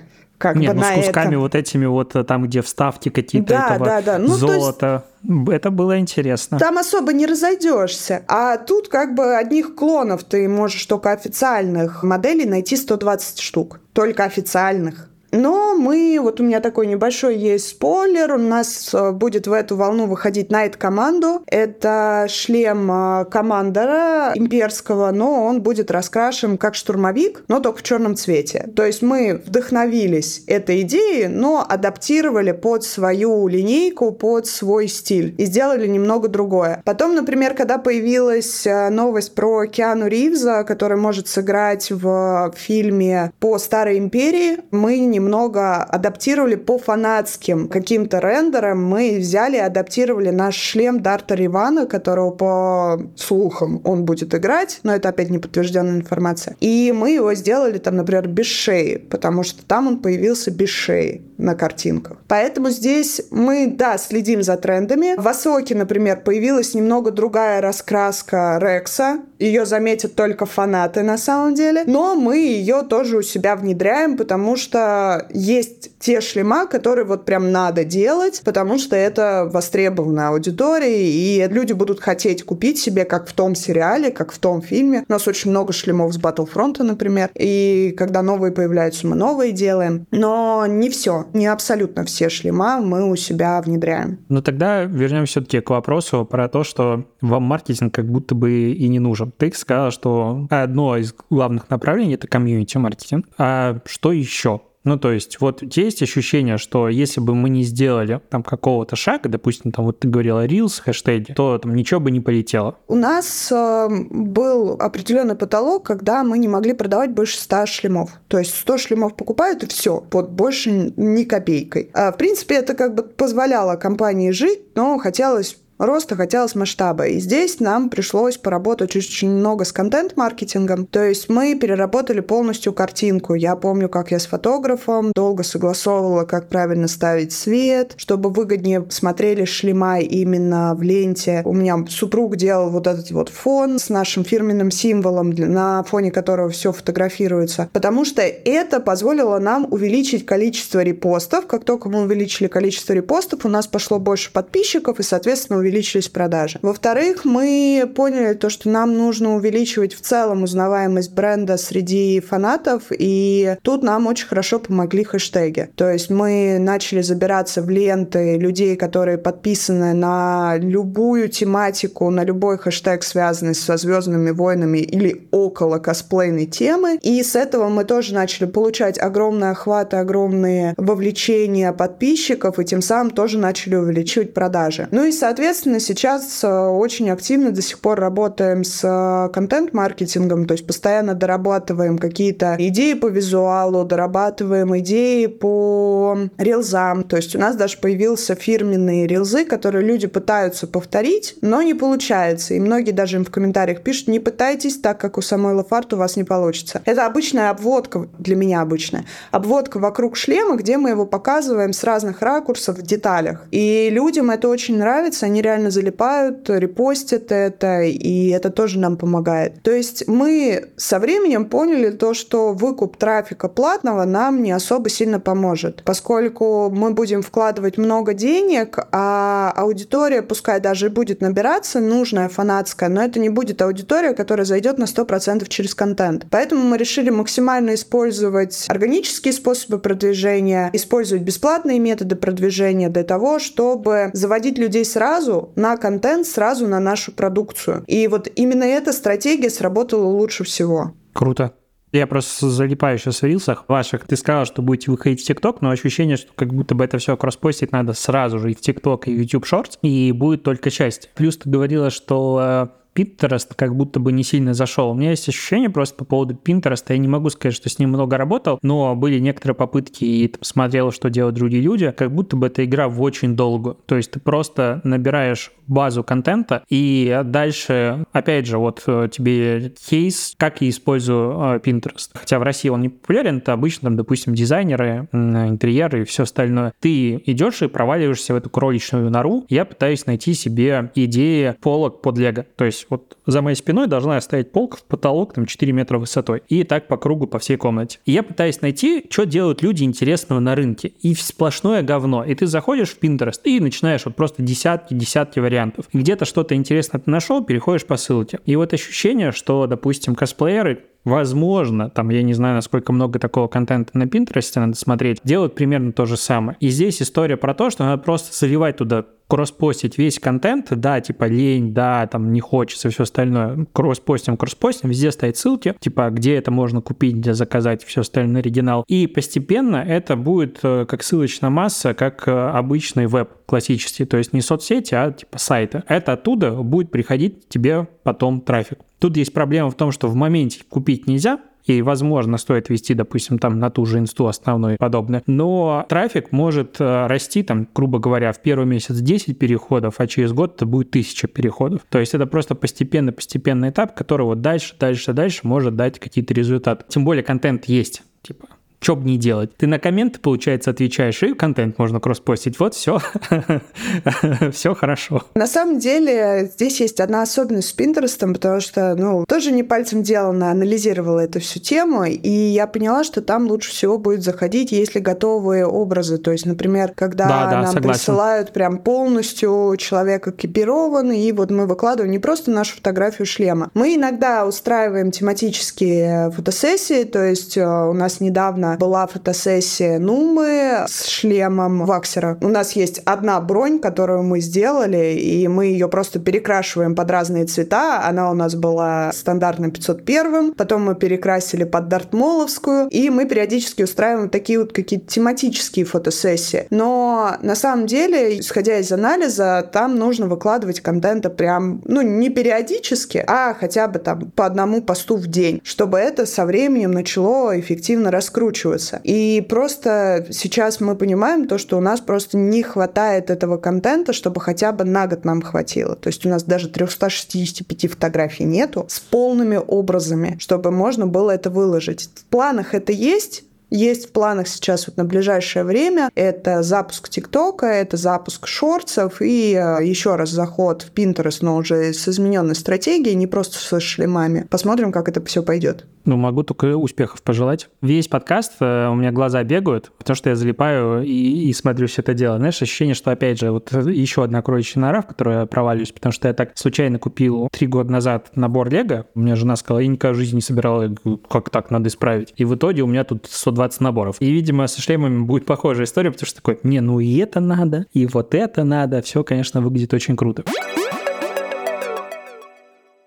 как Нет, бы ну, на с кусками этом. вот этими вот э, там, где вставки какие-то да, этого да, да. Ну, золота. Есть, это было интересно. Там особо не разойдешься. А тут как бы одних клонов ты можешь только официальных моделей найти 120 штук. Только официальных. Но мы, вот у меня такой небольшой есть спойлер, у нас э, будет в эту волну выходить Найт Команду. Это шлем э, командора имперского, но он будет раскрашен как штурмовик, но только в черном цвете. То есть мы вдохновились этой идеей, но адаптировали под свою линейку, под свой стиль и сделали немного другое. Потом, например, когда появилась э, новость про Киану Ривза, который может сыграть в фильме по Старой Империи, мы немного немного адаптировали по фанатским каким-то рендерам. Мы взяли и адаптировали наш шлем Дарта Ривана, которого по слухам он будет играть, но это опять не подтвержденная информация. И мы его сделали там, например, без шеи, потому что там он появился без шеи на картинках. Поэтому здесь мы, да, следим за трендами. В Асоке, например, появилась немного другая раскраска Рекса. Ее заметят только фанаты на самом деле. Но мы ее тоже у себя внедряем, потому что есть те шлема, которые вот прям надо делать, потому что это востребовано аудиторией, и люди будут хотеть купить себе, как в том сериале, как в том фильме. У нас очень много шлемов с Battlefront, например, и когда новые появляются, мы новые делаем. Но не все не абсолютно все шлема мы у себя внедряем. Ну тогда вернемся все-таки к вопросу про то, что вам маркетинг как будто бы и не нужен. Ты сказал, что одно из главных направлений — это комьюнити-маркетинг. А что еще? Ну, то есть, вот есть ощущение, что если бы мы не сделали там какого-то шага, допустим, там вот ты говорила Reels, хэштеги, то там ничего бы не полетело. У нас э, был определенный потолок, когда мы не могли продавать больше 100 шлемов. То есть 100 шлемов покупают и все, под больше ни копейкой. А, в принципе, это как бы позволяло компании жить, но хотелось роста, хотелось масштаба. И здесь нам пришлось поработать очень много с контент-маркетингом. То есть мы переработали полностью картинку. Я помню, как я с фотографом долго согласовывала, как правильно ставить свет, чтобы выгоднее смотрели шлема именно в ленте. У меня супруг делал вот этот вот фон с нашим фирменным символом, на фоне которого все фотографируется. Потому что это позволило нам увеличить количество репостов. Как только мы увеличили количество репостов, у нас пошло больше подписчиков, и, соответственно, увеличились продажи. Во-вторых, мы поняли то, что нам нужно увеличивать в целом узнаваемость бренда среди фанатов, и тут нам очень хорошо помогли хэштеги. То есть мы начали забираться в ленты людей, которые подписаны на любую тематику, на любой хэштег, связанный со Звездными войнами или около косплейной темы. И с этого мы тоже начали получать огромные охваты, огромные вовлечения подписчиков, и тем самым тоже начали увеличивать продажи. Ну и, соответственно, сейчас э, очень активно до сих пор работаем с э, контент-маркетингом, то есть постоянно дорабатываем какие-то идеи по визуалу, дорабатываем идеи по рилзам. То есть у нас даже появился фирменные рилзы, которые люди пытаются повторить, но не получается. И многие даже им в комментариях пишут, не пытайтесь так, как у Самойла Фарт у вас не получится. Это обычная обводка, для меня обычная, обводка вокруг шлема, где мы его показываем с разных ракурсов в деталях. И людям это очень нравится, они реально залипают, репостят это, и это тоже нам помогает. То есть мы со временем поняли то, что выкуп трафика платного нам не особо сильно поможет, поскольку мы будем вкладывать много денег, а аудитория, пускай даже и будет набираться, нужная, фанатская, но это не будет аудитория, которая зайдет на 100% через контент. Поэтому мы решили максимально использовать органические способы продвижения, использовать бесплатные методы продвижения для того, чтобы заводить людей сразу на контент, сразу на нашу продукцию. И вот именно эта стратегия сработала лучше всего. Круто. Я просто залипаю сейчас в рилсах ваших. Ты сказал, что будете выходить в ТикТок, но ощущение, что как будто бы это все кросспостить надо сразу же и в ТикТок, и в YouTube Shorts, и будет только счастье. Плюс ты говорила, что э, Pinterest как будто бы не сильно зашел. У меня есть ощущение просто по поводу Pinterest. Я не могу сказать, что с ним много работал, но были некоторые попытки и там, смотрел, что делают другие люди, как будто бы это игра в очень долгую. То есть ты просто набираешь базу контента и дальше, опять же, вот э, тебе кейс, как я использую э, Pinterest. Хотя в России он не популярен, это обычно, там, допустим, дизайнеры, интерьеры и все остальное. Ты идешь и проваливаешься в эту кроличную нору. Я пытаюсь найти себе идеи полок под лего. То есть вот за моей спиной должна стоять полка в потолок, там 4 метра высотой. И так по кругу по всей комнате. И я пытаюсь найти, что делают люди интересного на рынке. И сплошное говно. И ты заходишь в Pinterest и начинаешь вот просто десятки, десятки вариантов. Где-то что-то интересное ты нашел, переходишь по ссылке. И вот ощущение, что, допустим, косплееры Возможно, там, я не знаю, насколько много такого контента на Пинтересте надо смотреть, делают примерно то же самое. И здесь история про то, что надо просто заливать туда кросспостить весь контент, да, типа лень, да, там не хочется, все остальное, кросспостим, кросспостим, везде стоят ссылки, типа где это можно купить, где заказать, все остальное оригинал. И постепенно это будет э, как ссылочная масса, как э, обычный веб классический, то есть не соцсети, а типа сайты. Это оттуда будет приходить тебе потом трафик. Тут есть проблема в том, что в моменте купить нельзя, и, возможно, стоит вести, допустим, там на ту же инсту основной подобное. Но трафик может э, расти, там, грубо говоря, в первый месяц 10 переходов, а через год это будет 1000 переходов. То есть это просто постепенно-постепенный этап, который вот дальше, дальше, дальше может дать какие-то результаты. Тем более контент есть. Типа, что бы не делать. Ты на комменты, получается, отвечаешь, и контент можно кросспостить. Вот все. все хорошо. На самом деле, здесь есть одна особенность с Пинтерестом, потому что, ну, тоже не пальцем делано, анализировала эту всю тему, и я поняла, что там лучше всего будет заходить, если готовые образы. То есть, например, когда да, да, нам согласен. присылают прям полностью человек экипированный, и вот мы выкладываем не просто нашу фотографию шлема. Мы иногда устраиваем тематические фотосессии, то есть э, у нас недавно была фотосессия Нумы с шлемом Ваксера. У нас есть одна бронь, которую мы сделали, и мы ее просто перекрашиваем под разные цвета. Она у нас была стандартным 501, потом мы перекрасили под Дартмоловскую, и мы периодически устраиваем такие вот какие-то тематические фотосессии. Но на самом деле, исходя из анализа, там нужно выкладывать контента прям, ну, не периодически, а хотя бы там по одному посту в день, чтобы это со временем начало эффективно раскручиваться раскручиваться. И просто сейчас мы понимаем то, что у нас просто не хватает этого контента, чтобы хотя бы на год нам хватило. То есть у нас даже 365 фотографий нету с полными образами, чтобы можно было это выложить. В планах это есть, есть в планах сейчас вот на ближайшее время. Это запуск ТикТока, это запуск шорцев и э, еще раз заход в Pinterest, но уже с измененной стратегией, не просто со шлемами. Посмотрим, как это все пойдет. Ну, могу только успехов пожелать. Весь подкаст, э, у меня глаза бегают, потому что я залипаю и, и смотрю все это дело. Знаешь, ощущение, что, опять же, вот еще одна кроечная нора, в которую я проваливаюсь, потому что я так случайно купил три года назад набор Лего. У меня жена сказала, я никогда в жизни не собирала, как так надо исправить. И в итоге у меня тут 120 наборов. И, видимо, со шлемами будет похожая история, потому что такой, не, ну и это надо, и вот это надо. Все, конечно, выглядит очень круто.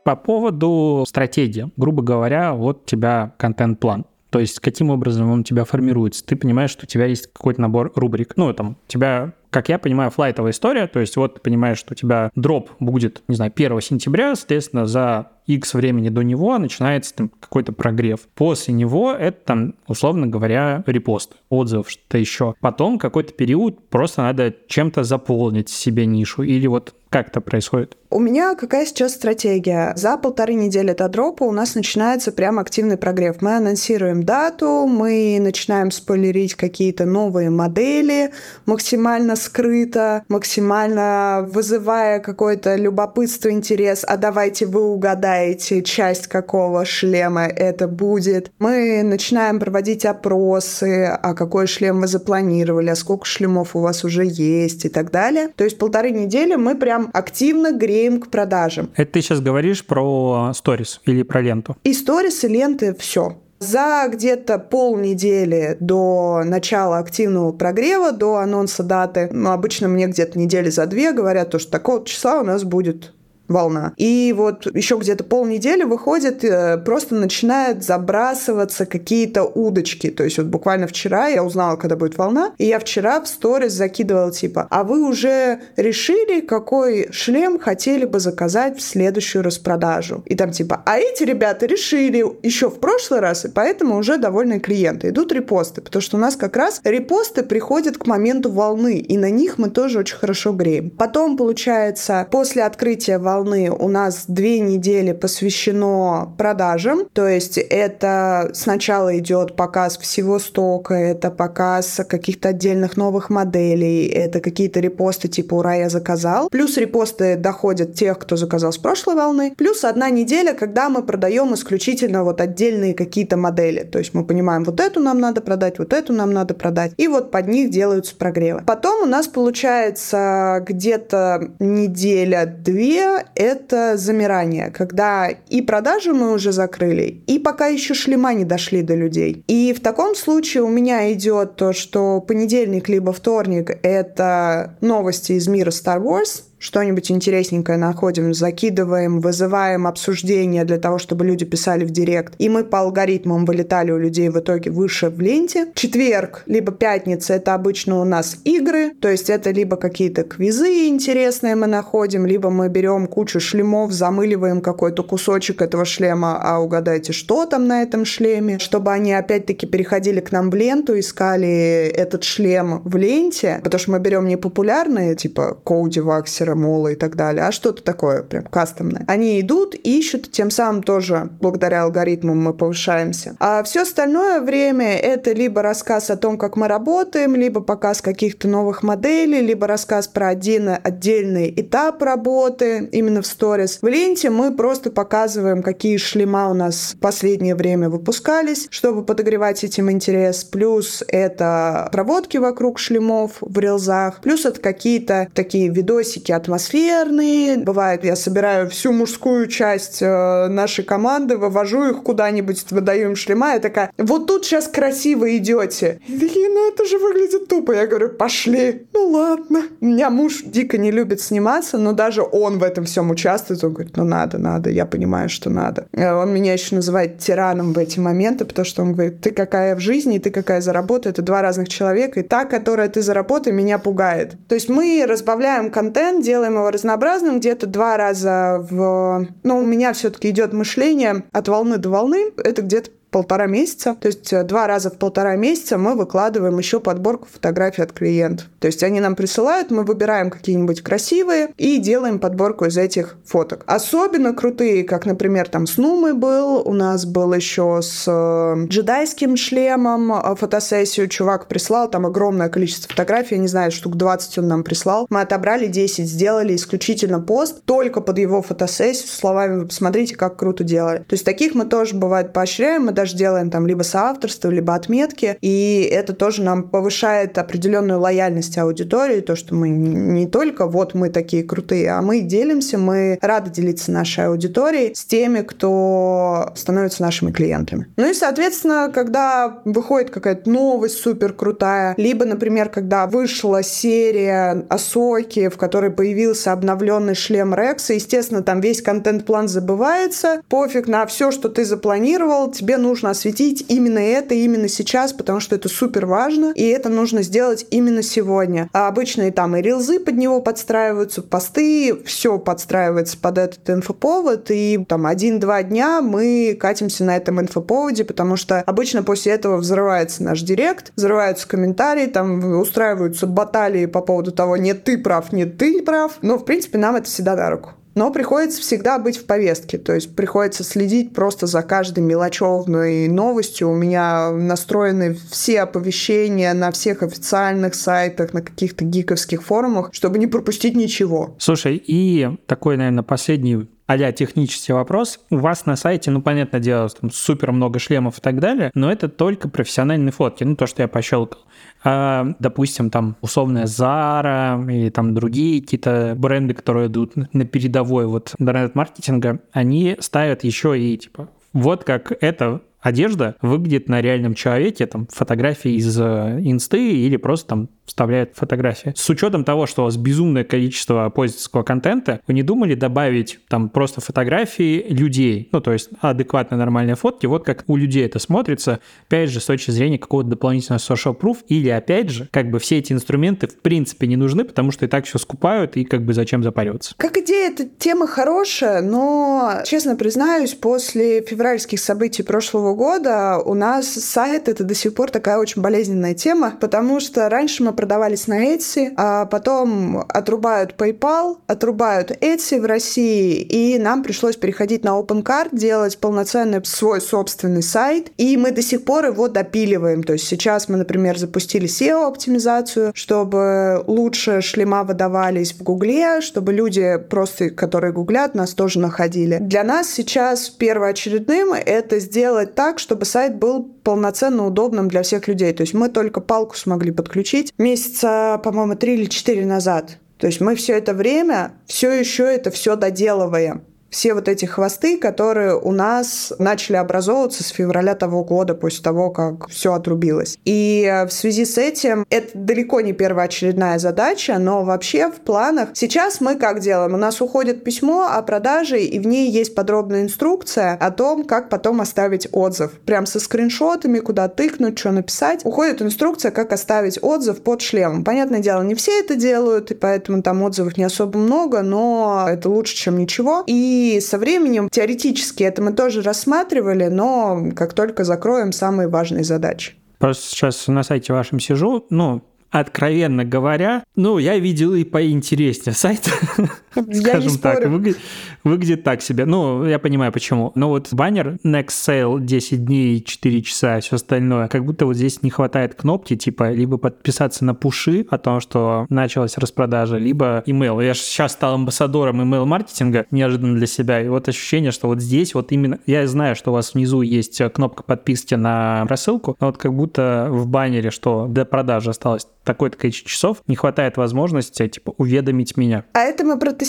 По поводу стратегии, грубо говоря, вот у тебя контент-план. То есть каким образом он у тебя формируется? Ты понимаешь, что у тебя есть какой-то набор рубрик. Ну, там, у тебя как я понимаю, флайтовая история, то есть вот ты понимаешь, что у тебя дроп будет, не знаю, 1 сентября, соответственно, за X времени до него начинается там какой-то прогрев. После него это там, условно говоря, репост, отзыв, что-то еще. Потом какой-то период просто надо чем-то заполнить себе нишу или вот как это происходит? У меня какая сейчас стратегия? За полторы недели до дропа у нас начинается прям активный прогрев. Мы анонсируем дату, мы начинаем спойлерить какие-то новые модели максимально скрыто, максимально вызывая какое-то любопытство, интерес. А давайте вы угадаете, часть какого шлема это будет. Мы начинаем проводить опросы, а какой шлем вы запланировали, а сколько шлемов у вас уже есть и так далее. То есть полторы недели мы прям активно греем к продажам. Это ты сейчас говоришь про сторис или про ленту? И сторис, и ленты, все. За где-то полнедели до начала активного прогрева, до анонса даты, ну, обычно мне где-то недели за две говорят, то, что такого числа у нас будет волна. И вот еще где-то полнедели выходит, э, просто начинают забрасываться какие-то удочки. То есть вот буквально вчера я узнала, когда будет волна, и я вчера в сторис закидывала типа, а вы уже решили, какой шлем хотели бы заказать в следующую распродажу? И там типа, а эти ребята решили еще в прошлый раз, и поэтому уже довольны клиенты. Идут репосты, потому что у нас как раз репосты приходят к моменту волны, и на них мы тоже очень хорошо греем. Потом, получается, после открытия волны волны у нас две недели посвящено продажам, то есть это сначала идет показ всего стока, это показ каких-то отдельных новых моделей, это какие-то репосты типа «Ура, я заказал», плюс репосты доходят тех, кто заказал с прошлой волны, плюс одна неделя, когда мы продаем исключительно вот отдельные какие-то модели, то есть мы понимаем, вот эту нам надо продать, вот эту нам надо продать, и вот под них делаются прогревы. Потом у нас получается где-то неделя-две это замирание, когда и продажи мы уже закрыли, и пока еще шлема не дошли до людей. И в таком случае у меня идет то, что понедельник либо вторник — это новости из мира Star Wars, что-нибудь интересненькое находим, закидываем, вызываем обсуждение для того, чтобы люди писали в директ. И мы по алгоритмам вылетали у людей в итоге выше в ленте. Четверг, либо пятница — это обычно у нас игры, то есть это либо какие-то квизы интересные мы находим, либо мы берем кучу шлемов, замыливаем какой-то кусочек этого шлема, а угадайте, что там на этом шлеме, чтобы они опять-таки переходили к нам в ленту, искали этот шлем в ленте, потому что мы берем непопулярные, типа Коуди Ваксер, Мола и так далее, а что-то такое прям кастомное. Они идут, ищут, тем самым тоже благодаря алгоритмам мы повышаемся. А все остальное время это либо рассказ о том, как мы работаем, либо показ каких-то новых моделей, либо рассказ про один отдельный этап работы именно в сторис. В ленте мы просто показываем, какие шлема у нас в последнее время выпускались, чтобы подогревать этим интерес. Плюс это проводки вокруг шлемов в рилзах, плюс это какие-то такие видосики атмосферные. Бывает, я собираю всю мужскую часть э, нашей команды, вывожу их куда-нибудь, выдаю им шлема, я такая, вот тут сейчас красиво идете. И ну это же выглядит тупо. Я говорю, пошли. Ну ладно. У меня муж дико не любит сниматься, но даже он в этом всем участвует. Он говорит, ну надо, надо, я понимаю, что надо. Э, он меня еще называет тираном в эти моменты, потому что он говорит, ты какая в жизни, ты какая за работу, это два разных человека, и та, которая ты за работой, меня пугает. То есть мы разбавляем контент, делаем его разнообразным где-то два раза в... Ну, у меня все-таки идет мышление от волны до волны. Это где-то полтора месяца. То есть э, два раза в полтора месяца мы выкладываем еще подборку фотографий от клиентов. То есть они нам присылают, мы выбираем какие-нибудь красивые и делаем подборку из этих фоток. Особенно крутые, как, например, там с Нумой был, у нас был еще с э, джедайским шлемом э, фотосессию. Чувак прислал там огромное количество фотографий, я не знаю, штук 20 он нам прислал. Мы отобрали 10, сделали исключительно пост только под его фотосессию, словами, посмотрите, как круто делали. То есть таких мы тоже, бывает, поощряем, мы даже делаем там либо соавторство, либо отметки, и это тоже нам повышает определенную лояльность аудитории, то, что мы не только вот мы такие крутые, а мы делимся, мы рады делиться нашей аудиторией с теми, кто становится нашими клиентами. Ну и, соответственно, когда выходит какая-то новость супер крутая, либо, например, когда вышла серия Асоки, в которой появился обновленный шлем Рекса, естественно, там весь контент-план забывается, пофиг на все, что ты запланировал, тебе нужно нужно осветить именно это именно сейчас, потому что это супер важно, и это нужно сделать именно сегодня. А обычно и там и рилзы под него подстраиваются, посты, все подстраивается под этот инфоповод, и там один-два дня мы катимся на этом инфоповоде, потому что обычно после этого взрывается наш директ, взрываются комментарии, там устраиваются баталии по поводу того, нет, ты прав, нет, ты прав. Но, в принципе, нам это всегда на руку. Но приходится всегда быть в повестке, то есть приходится следить просто за каждой мелочевной новостью. У меня настроены все оповещения на всех официальных сайтах, на каких-то гиковских форумах, чтобы не пропустить ничего. Слушай, и такой, наверное, последний а технический вопрос. У вас на сайте, ну, понятное дело, там супер много шлемов и так далее, но это только профессиональные фотки, ну, то, что я пощелкал. А, допустим, там условная Zara или там другие какие-то бренды, которые идут на передовой вот интернет-маркетинга, они ставят еще и типа вот как это одежда выглядит на реальном человеке, там, фотографии из э, инсты или просто там вставляет фотографии. С учетом того, что у вас безумное количество пользовательского контента, вы не думали добавить там просто фотографии людей, ну, то есть адекватные нормальные фотки, вот как у людей это смотрится, опять же, с точки зрения какого-то дополнительного social proof, или, опять же, как бы все эти инструменты в принципе не нужны, потому что и так все скупают, и как бы зачем запариваться. Как идея, эта тема хорошая, но, честно признаюсь, после февральских событий прошлого года у нас сайт — это до сих пор такая очень болезненная тема, потому что раньше мы продавались на Etsy, а потом отрубают PayPal, отрубают Etsy в России, и нам пришлось переходить на OpenCard, делать полноценный свой собственный сайт, и мы до сих пор его допиливаем. То есть сейчас мы, например, запустили SEO-оптимизацию, чтобы лучше шлема выдавались в Гугле, чтобы люди просто, которые гуглят, нас тоже находили. Для нас сейчас первоочередным это сделать так, чтобы сайт был полноценно удобным для всех людей. То есть мы только палку смогли подключить месяца, по-моему, три или четыре назад. То есть мы все это время все еще это все доделываем все вот эти хвосты, которые у нас начали образовываться с февраля того года, после того, как все отрубилось. И э, в связи с этим это далеко не первоочередная задача, но вообще в планах сейчас мы как делаем? У нас уходит письмо о продаже, и в ней есть подробная инструкция о том, как потом оставить отзыв. Прям со скриншотами, куда тыкнуть, что написать. Уходит инструкция, как оставить отзыв под шлемом. Понятное дело, не все это делают, и поэтому там отзывов не особо много, но это лучше, чем ничего. И и со временем теоретически это мы тоже рассматривали, но как только закроем самые важные задачи. Просто сейчас на сайте вашем сижу, ну, откровенно говоря, ну, я видел и поинтереснее сайт, скажем так, выглядит, выглядит так себе. Ну, я понимаю, почему. Но вот баннер Next Sale 10 дней, 4 часа, все остальное, как будто вот здесь не хватает кнопки, типа, либо подписаться на пуши о том, что началась распродажа, либо email. Я же сейчас стал амбассадором email-маркетинга неожиданно для себя, и вот ощущение, что вот здесь вот именно... Я знаю, что у вас внизу есть кнопка подписки на рассылку, но вот как будто в баннере, что до продажи осталось такое-то количество часов, не хватает возможности, типа, уведомить меня. А это мы протестировали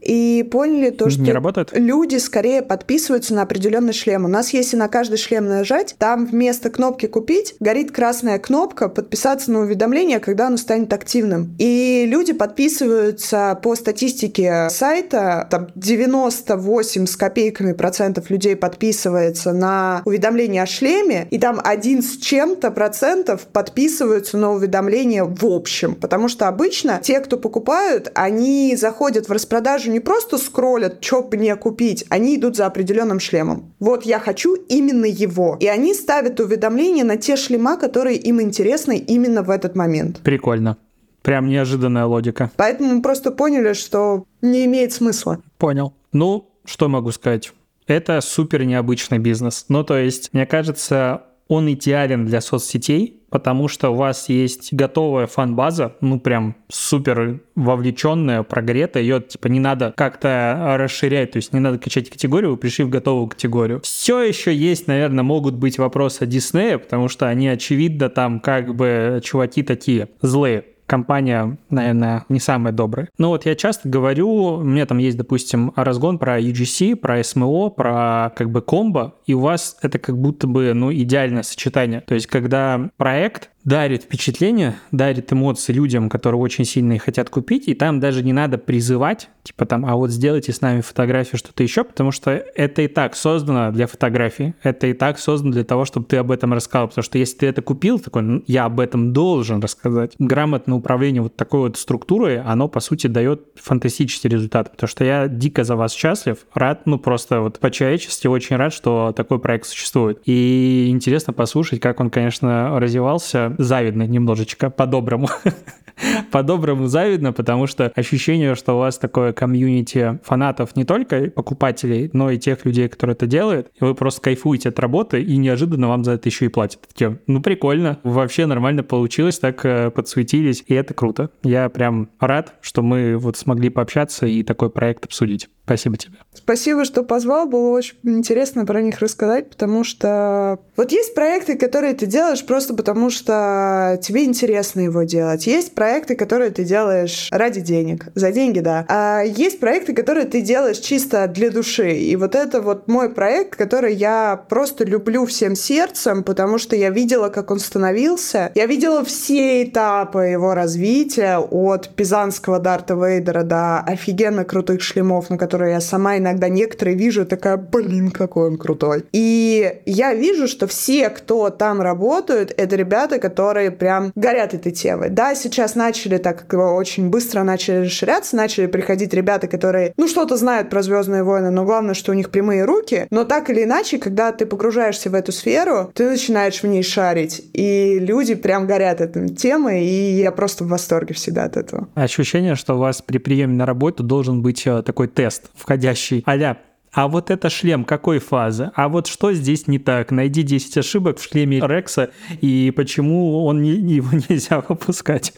и поняли то, что не работает? люди скорее подписываются на определенный шлем. У нас, если на каждый шлем нажать, там вместо кнопки «Купить» горит красная кнопка «Подписаться на уведомление», когда оно станет активным. И люди подписываются по статистике сайта, там 98 с копейками процентов людей подписывается на уведомление о шлеме, и там один с чем-то процентов подписываются на уведомление уведомления в общем. Потому что обычно те, кто покупают, они заходят заходят в распродажу, не просто скроллят, что мне купить, они идут за определенным шлемом. Вот я хочу именно его. И они ставят уведомления на те шлема, которые им интересны именно в этот момент. Прикольно. Прям неожиданная логика. Поэтому мы просто поняли, что не имеет смысла. Понял. Ну, что могу сказать? Это супер необычный бизнес. Ну, то есть, мне кажется, он идеален для соцсетей, потому что у вас есть готовая фан-база, ну прям супер вовлеченная, прогретая, ее типа не надо как-то расширять, то есть не надо качать категорию, вы пришли в готовую категорию. Все еще есть, наверное, могут быть вопросы Диснея, потому что они, очевидно, там как бы чуваки такие злые компания, наверное, не самая добрая. Но вот я часто говорю, у меня там есть, допустим, разгон про UGC, про SMO, про как бы комбо, и у вас это как будто бы, ну, идеальное сочетание. То есть, когда проект дарит впечатление, дарит эмоции людям, которые очень сильно их хотят купить, и там даже не надо призывать, типа там, а вот сделайте с нами фотографию, что-то еще, потому что это и так создано для фотографии, это и так создано для того, чтобы ты об этом рассказал, потому что если ты это купил, такой, ну, я об этом должен рассказать. Грамотное управление вот такой вот структурой, оно, по сути, дает фантастический результат, потому что я дико за вас счастлив, рад, ну, просто вот по-человечески очень рад, что такой проект существует. И интересно послушать, как он, конечно, развивался, завидно немножечко, по-доброму. по-доброму завидно, потому что ощущение, что у вас такое комьюнити фанатов не только покупателей, но и тех людей, которые это делают, и вы просто кайфуете от работы, и неожиданно вам за это еще и платят. Такие, ну прикольно, вообще нормально получилось, так э, подсуетились, и это круто. Я прям рад, что мы вот смогли пообщаться и такой проект обсудить. Спасибо тебе. Спасибо, что позвал. Было очень интересно про них рассказать, потому что вот есть проекты, которые ты делаешь просто потому, что тебе интересно его делать. Есть проекты, которые ты делаешь ради денег. За деньги, да. А есть проекты, которые ты делаешь чисто для души. И вот это вот мой проект, который я просто люблю всем сердцем, потому что я видела, как он становился. Я видела все этапы его развития от пизанского Дарта Вейдера до офигенно крутых шлемов, на которые которые я сама иногда некоторые вижу, такая, блин, какой он крутой. И я вижу, что все, кто там работают, это ребята, которые прям горят этой темой. Да, сейчас начали так очень быстро начали расширяться, начали приходить ребята, которые, ну, что-то знают про Звездные войны, но главное, что у них прямые руки. Но так или иначе, когда ты погружаешься в эту сферу, ты начинаешь в ней шарить. И люди прям горят этой темой, и я просто в восторге всегда от этого. Ощущение, что у вас при приеме на работу должен быть э, такой тест входящий, а а вот это шлем какой фазы? А вот что здесь не так? Найди 10 ошибок в шлеме Рекса и почему он не, его нельзя выпускать.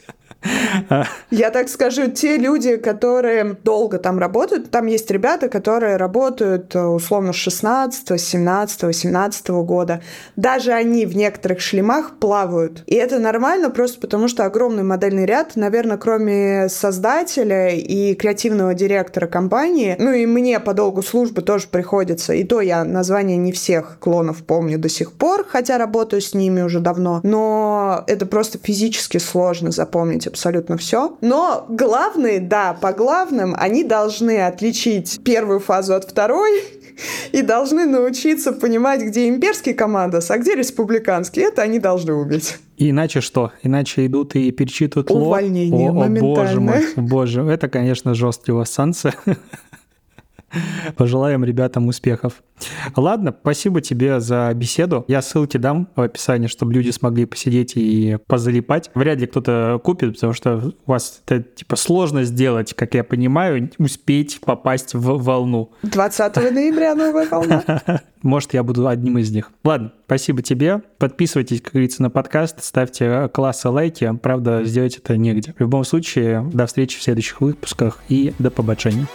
Я так скажу, те люди, которые долго там работают, там есть ребята, которые работают э, условно с 16, 17, 18 года. Даже они в некоторых шлемах плавают. И это нормально просто потому, что огромный модельный ряд, наверное, кроме создателя и креативного директора компании, ну и мне по долгу службы тоже приходится, и то я название не всех клонов помню до сих пор, хотя работаю с ними уже давно, но это просто физически сложно запомнить абсолютно все. Но главные, да, по главным, они должны отличить первую фазу от второй, и должны научиться понимать, где имперский командос, а где республиканский. Это они должны уметь. иначе что? Иначе идут и перечитывают Увольнение ло. О, о, боже мой, боже, это, конечно, вас санкция. Пожелаем ребятам успехов. Ладно, спасибо тебе за беседу. Я ссылки дам в описании, чтобы люди смогли посидеть и позалипать. Вряд ли кто-то купит, потому что у вас это типа сложно сделать, как я понимаю, успеть попасть в волну. 20 ноября новая волна. Может, я буду одним из них. Ладно, спасибо тебе. Подписывайтесь, как говорится, на подкаст, ставьте классы лайки. Правда, сделать это негде. В любом случае, до встречи в следующих выпусках и до побачення.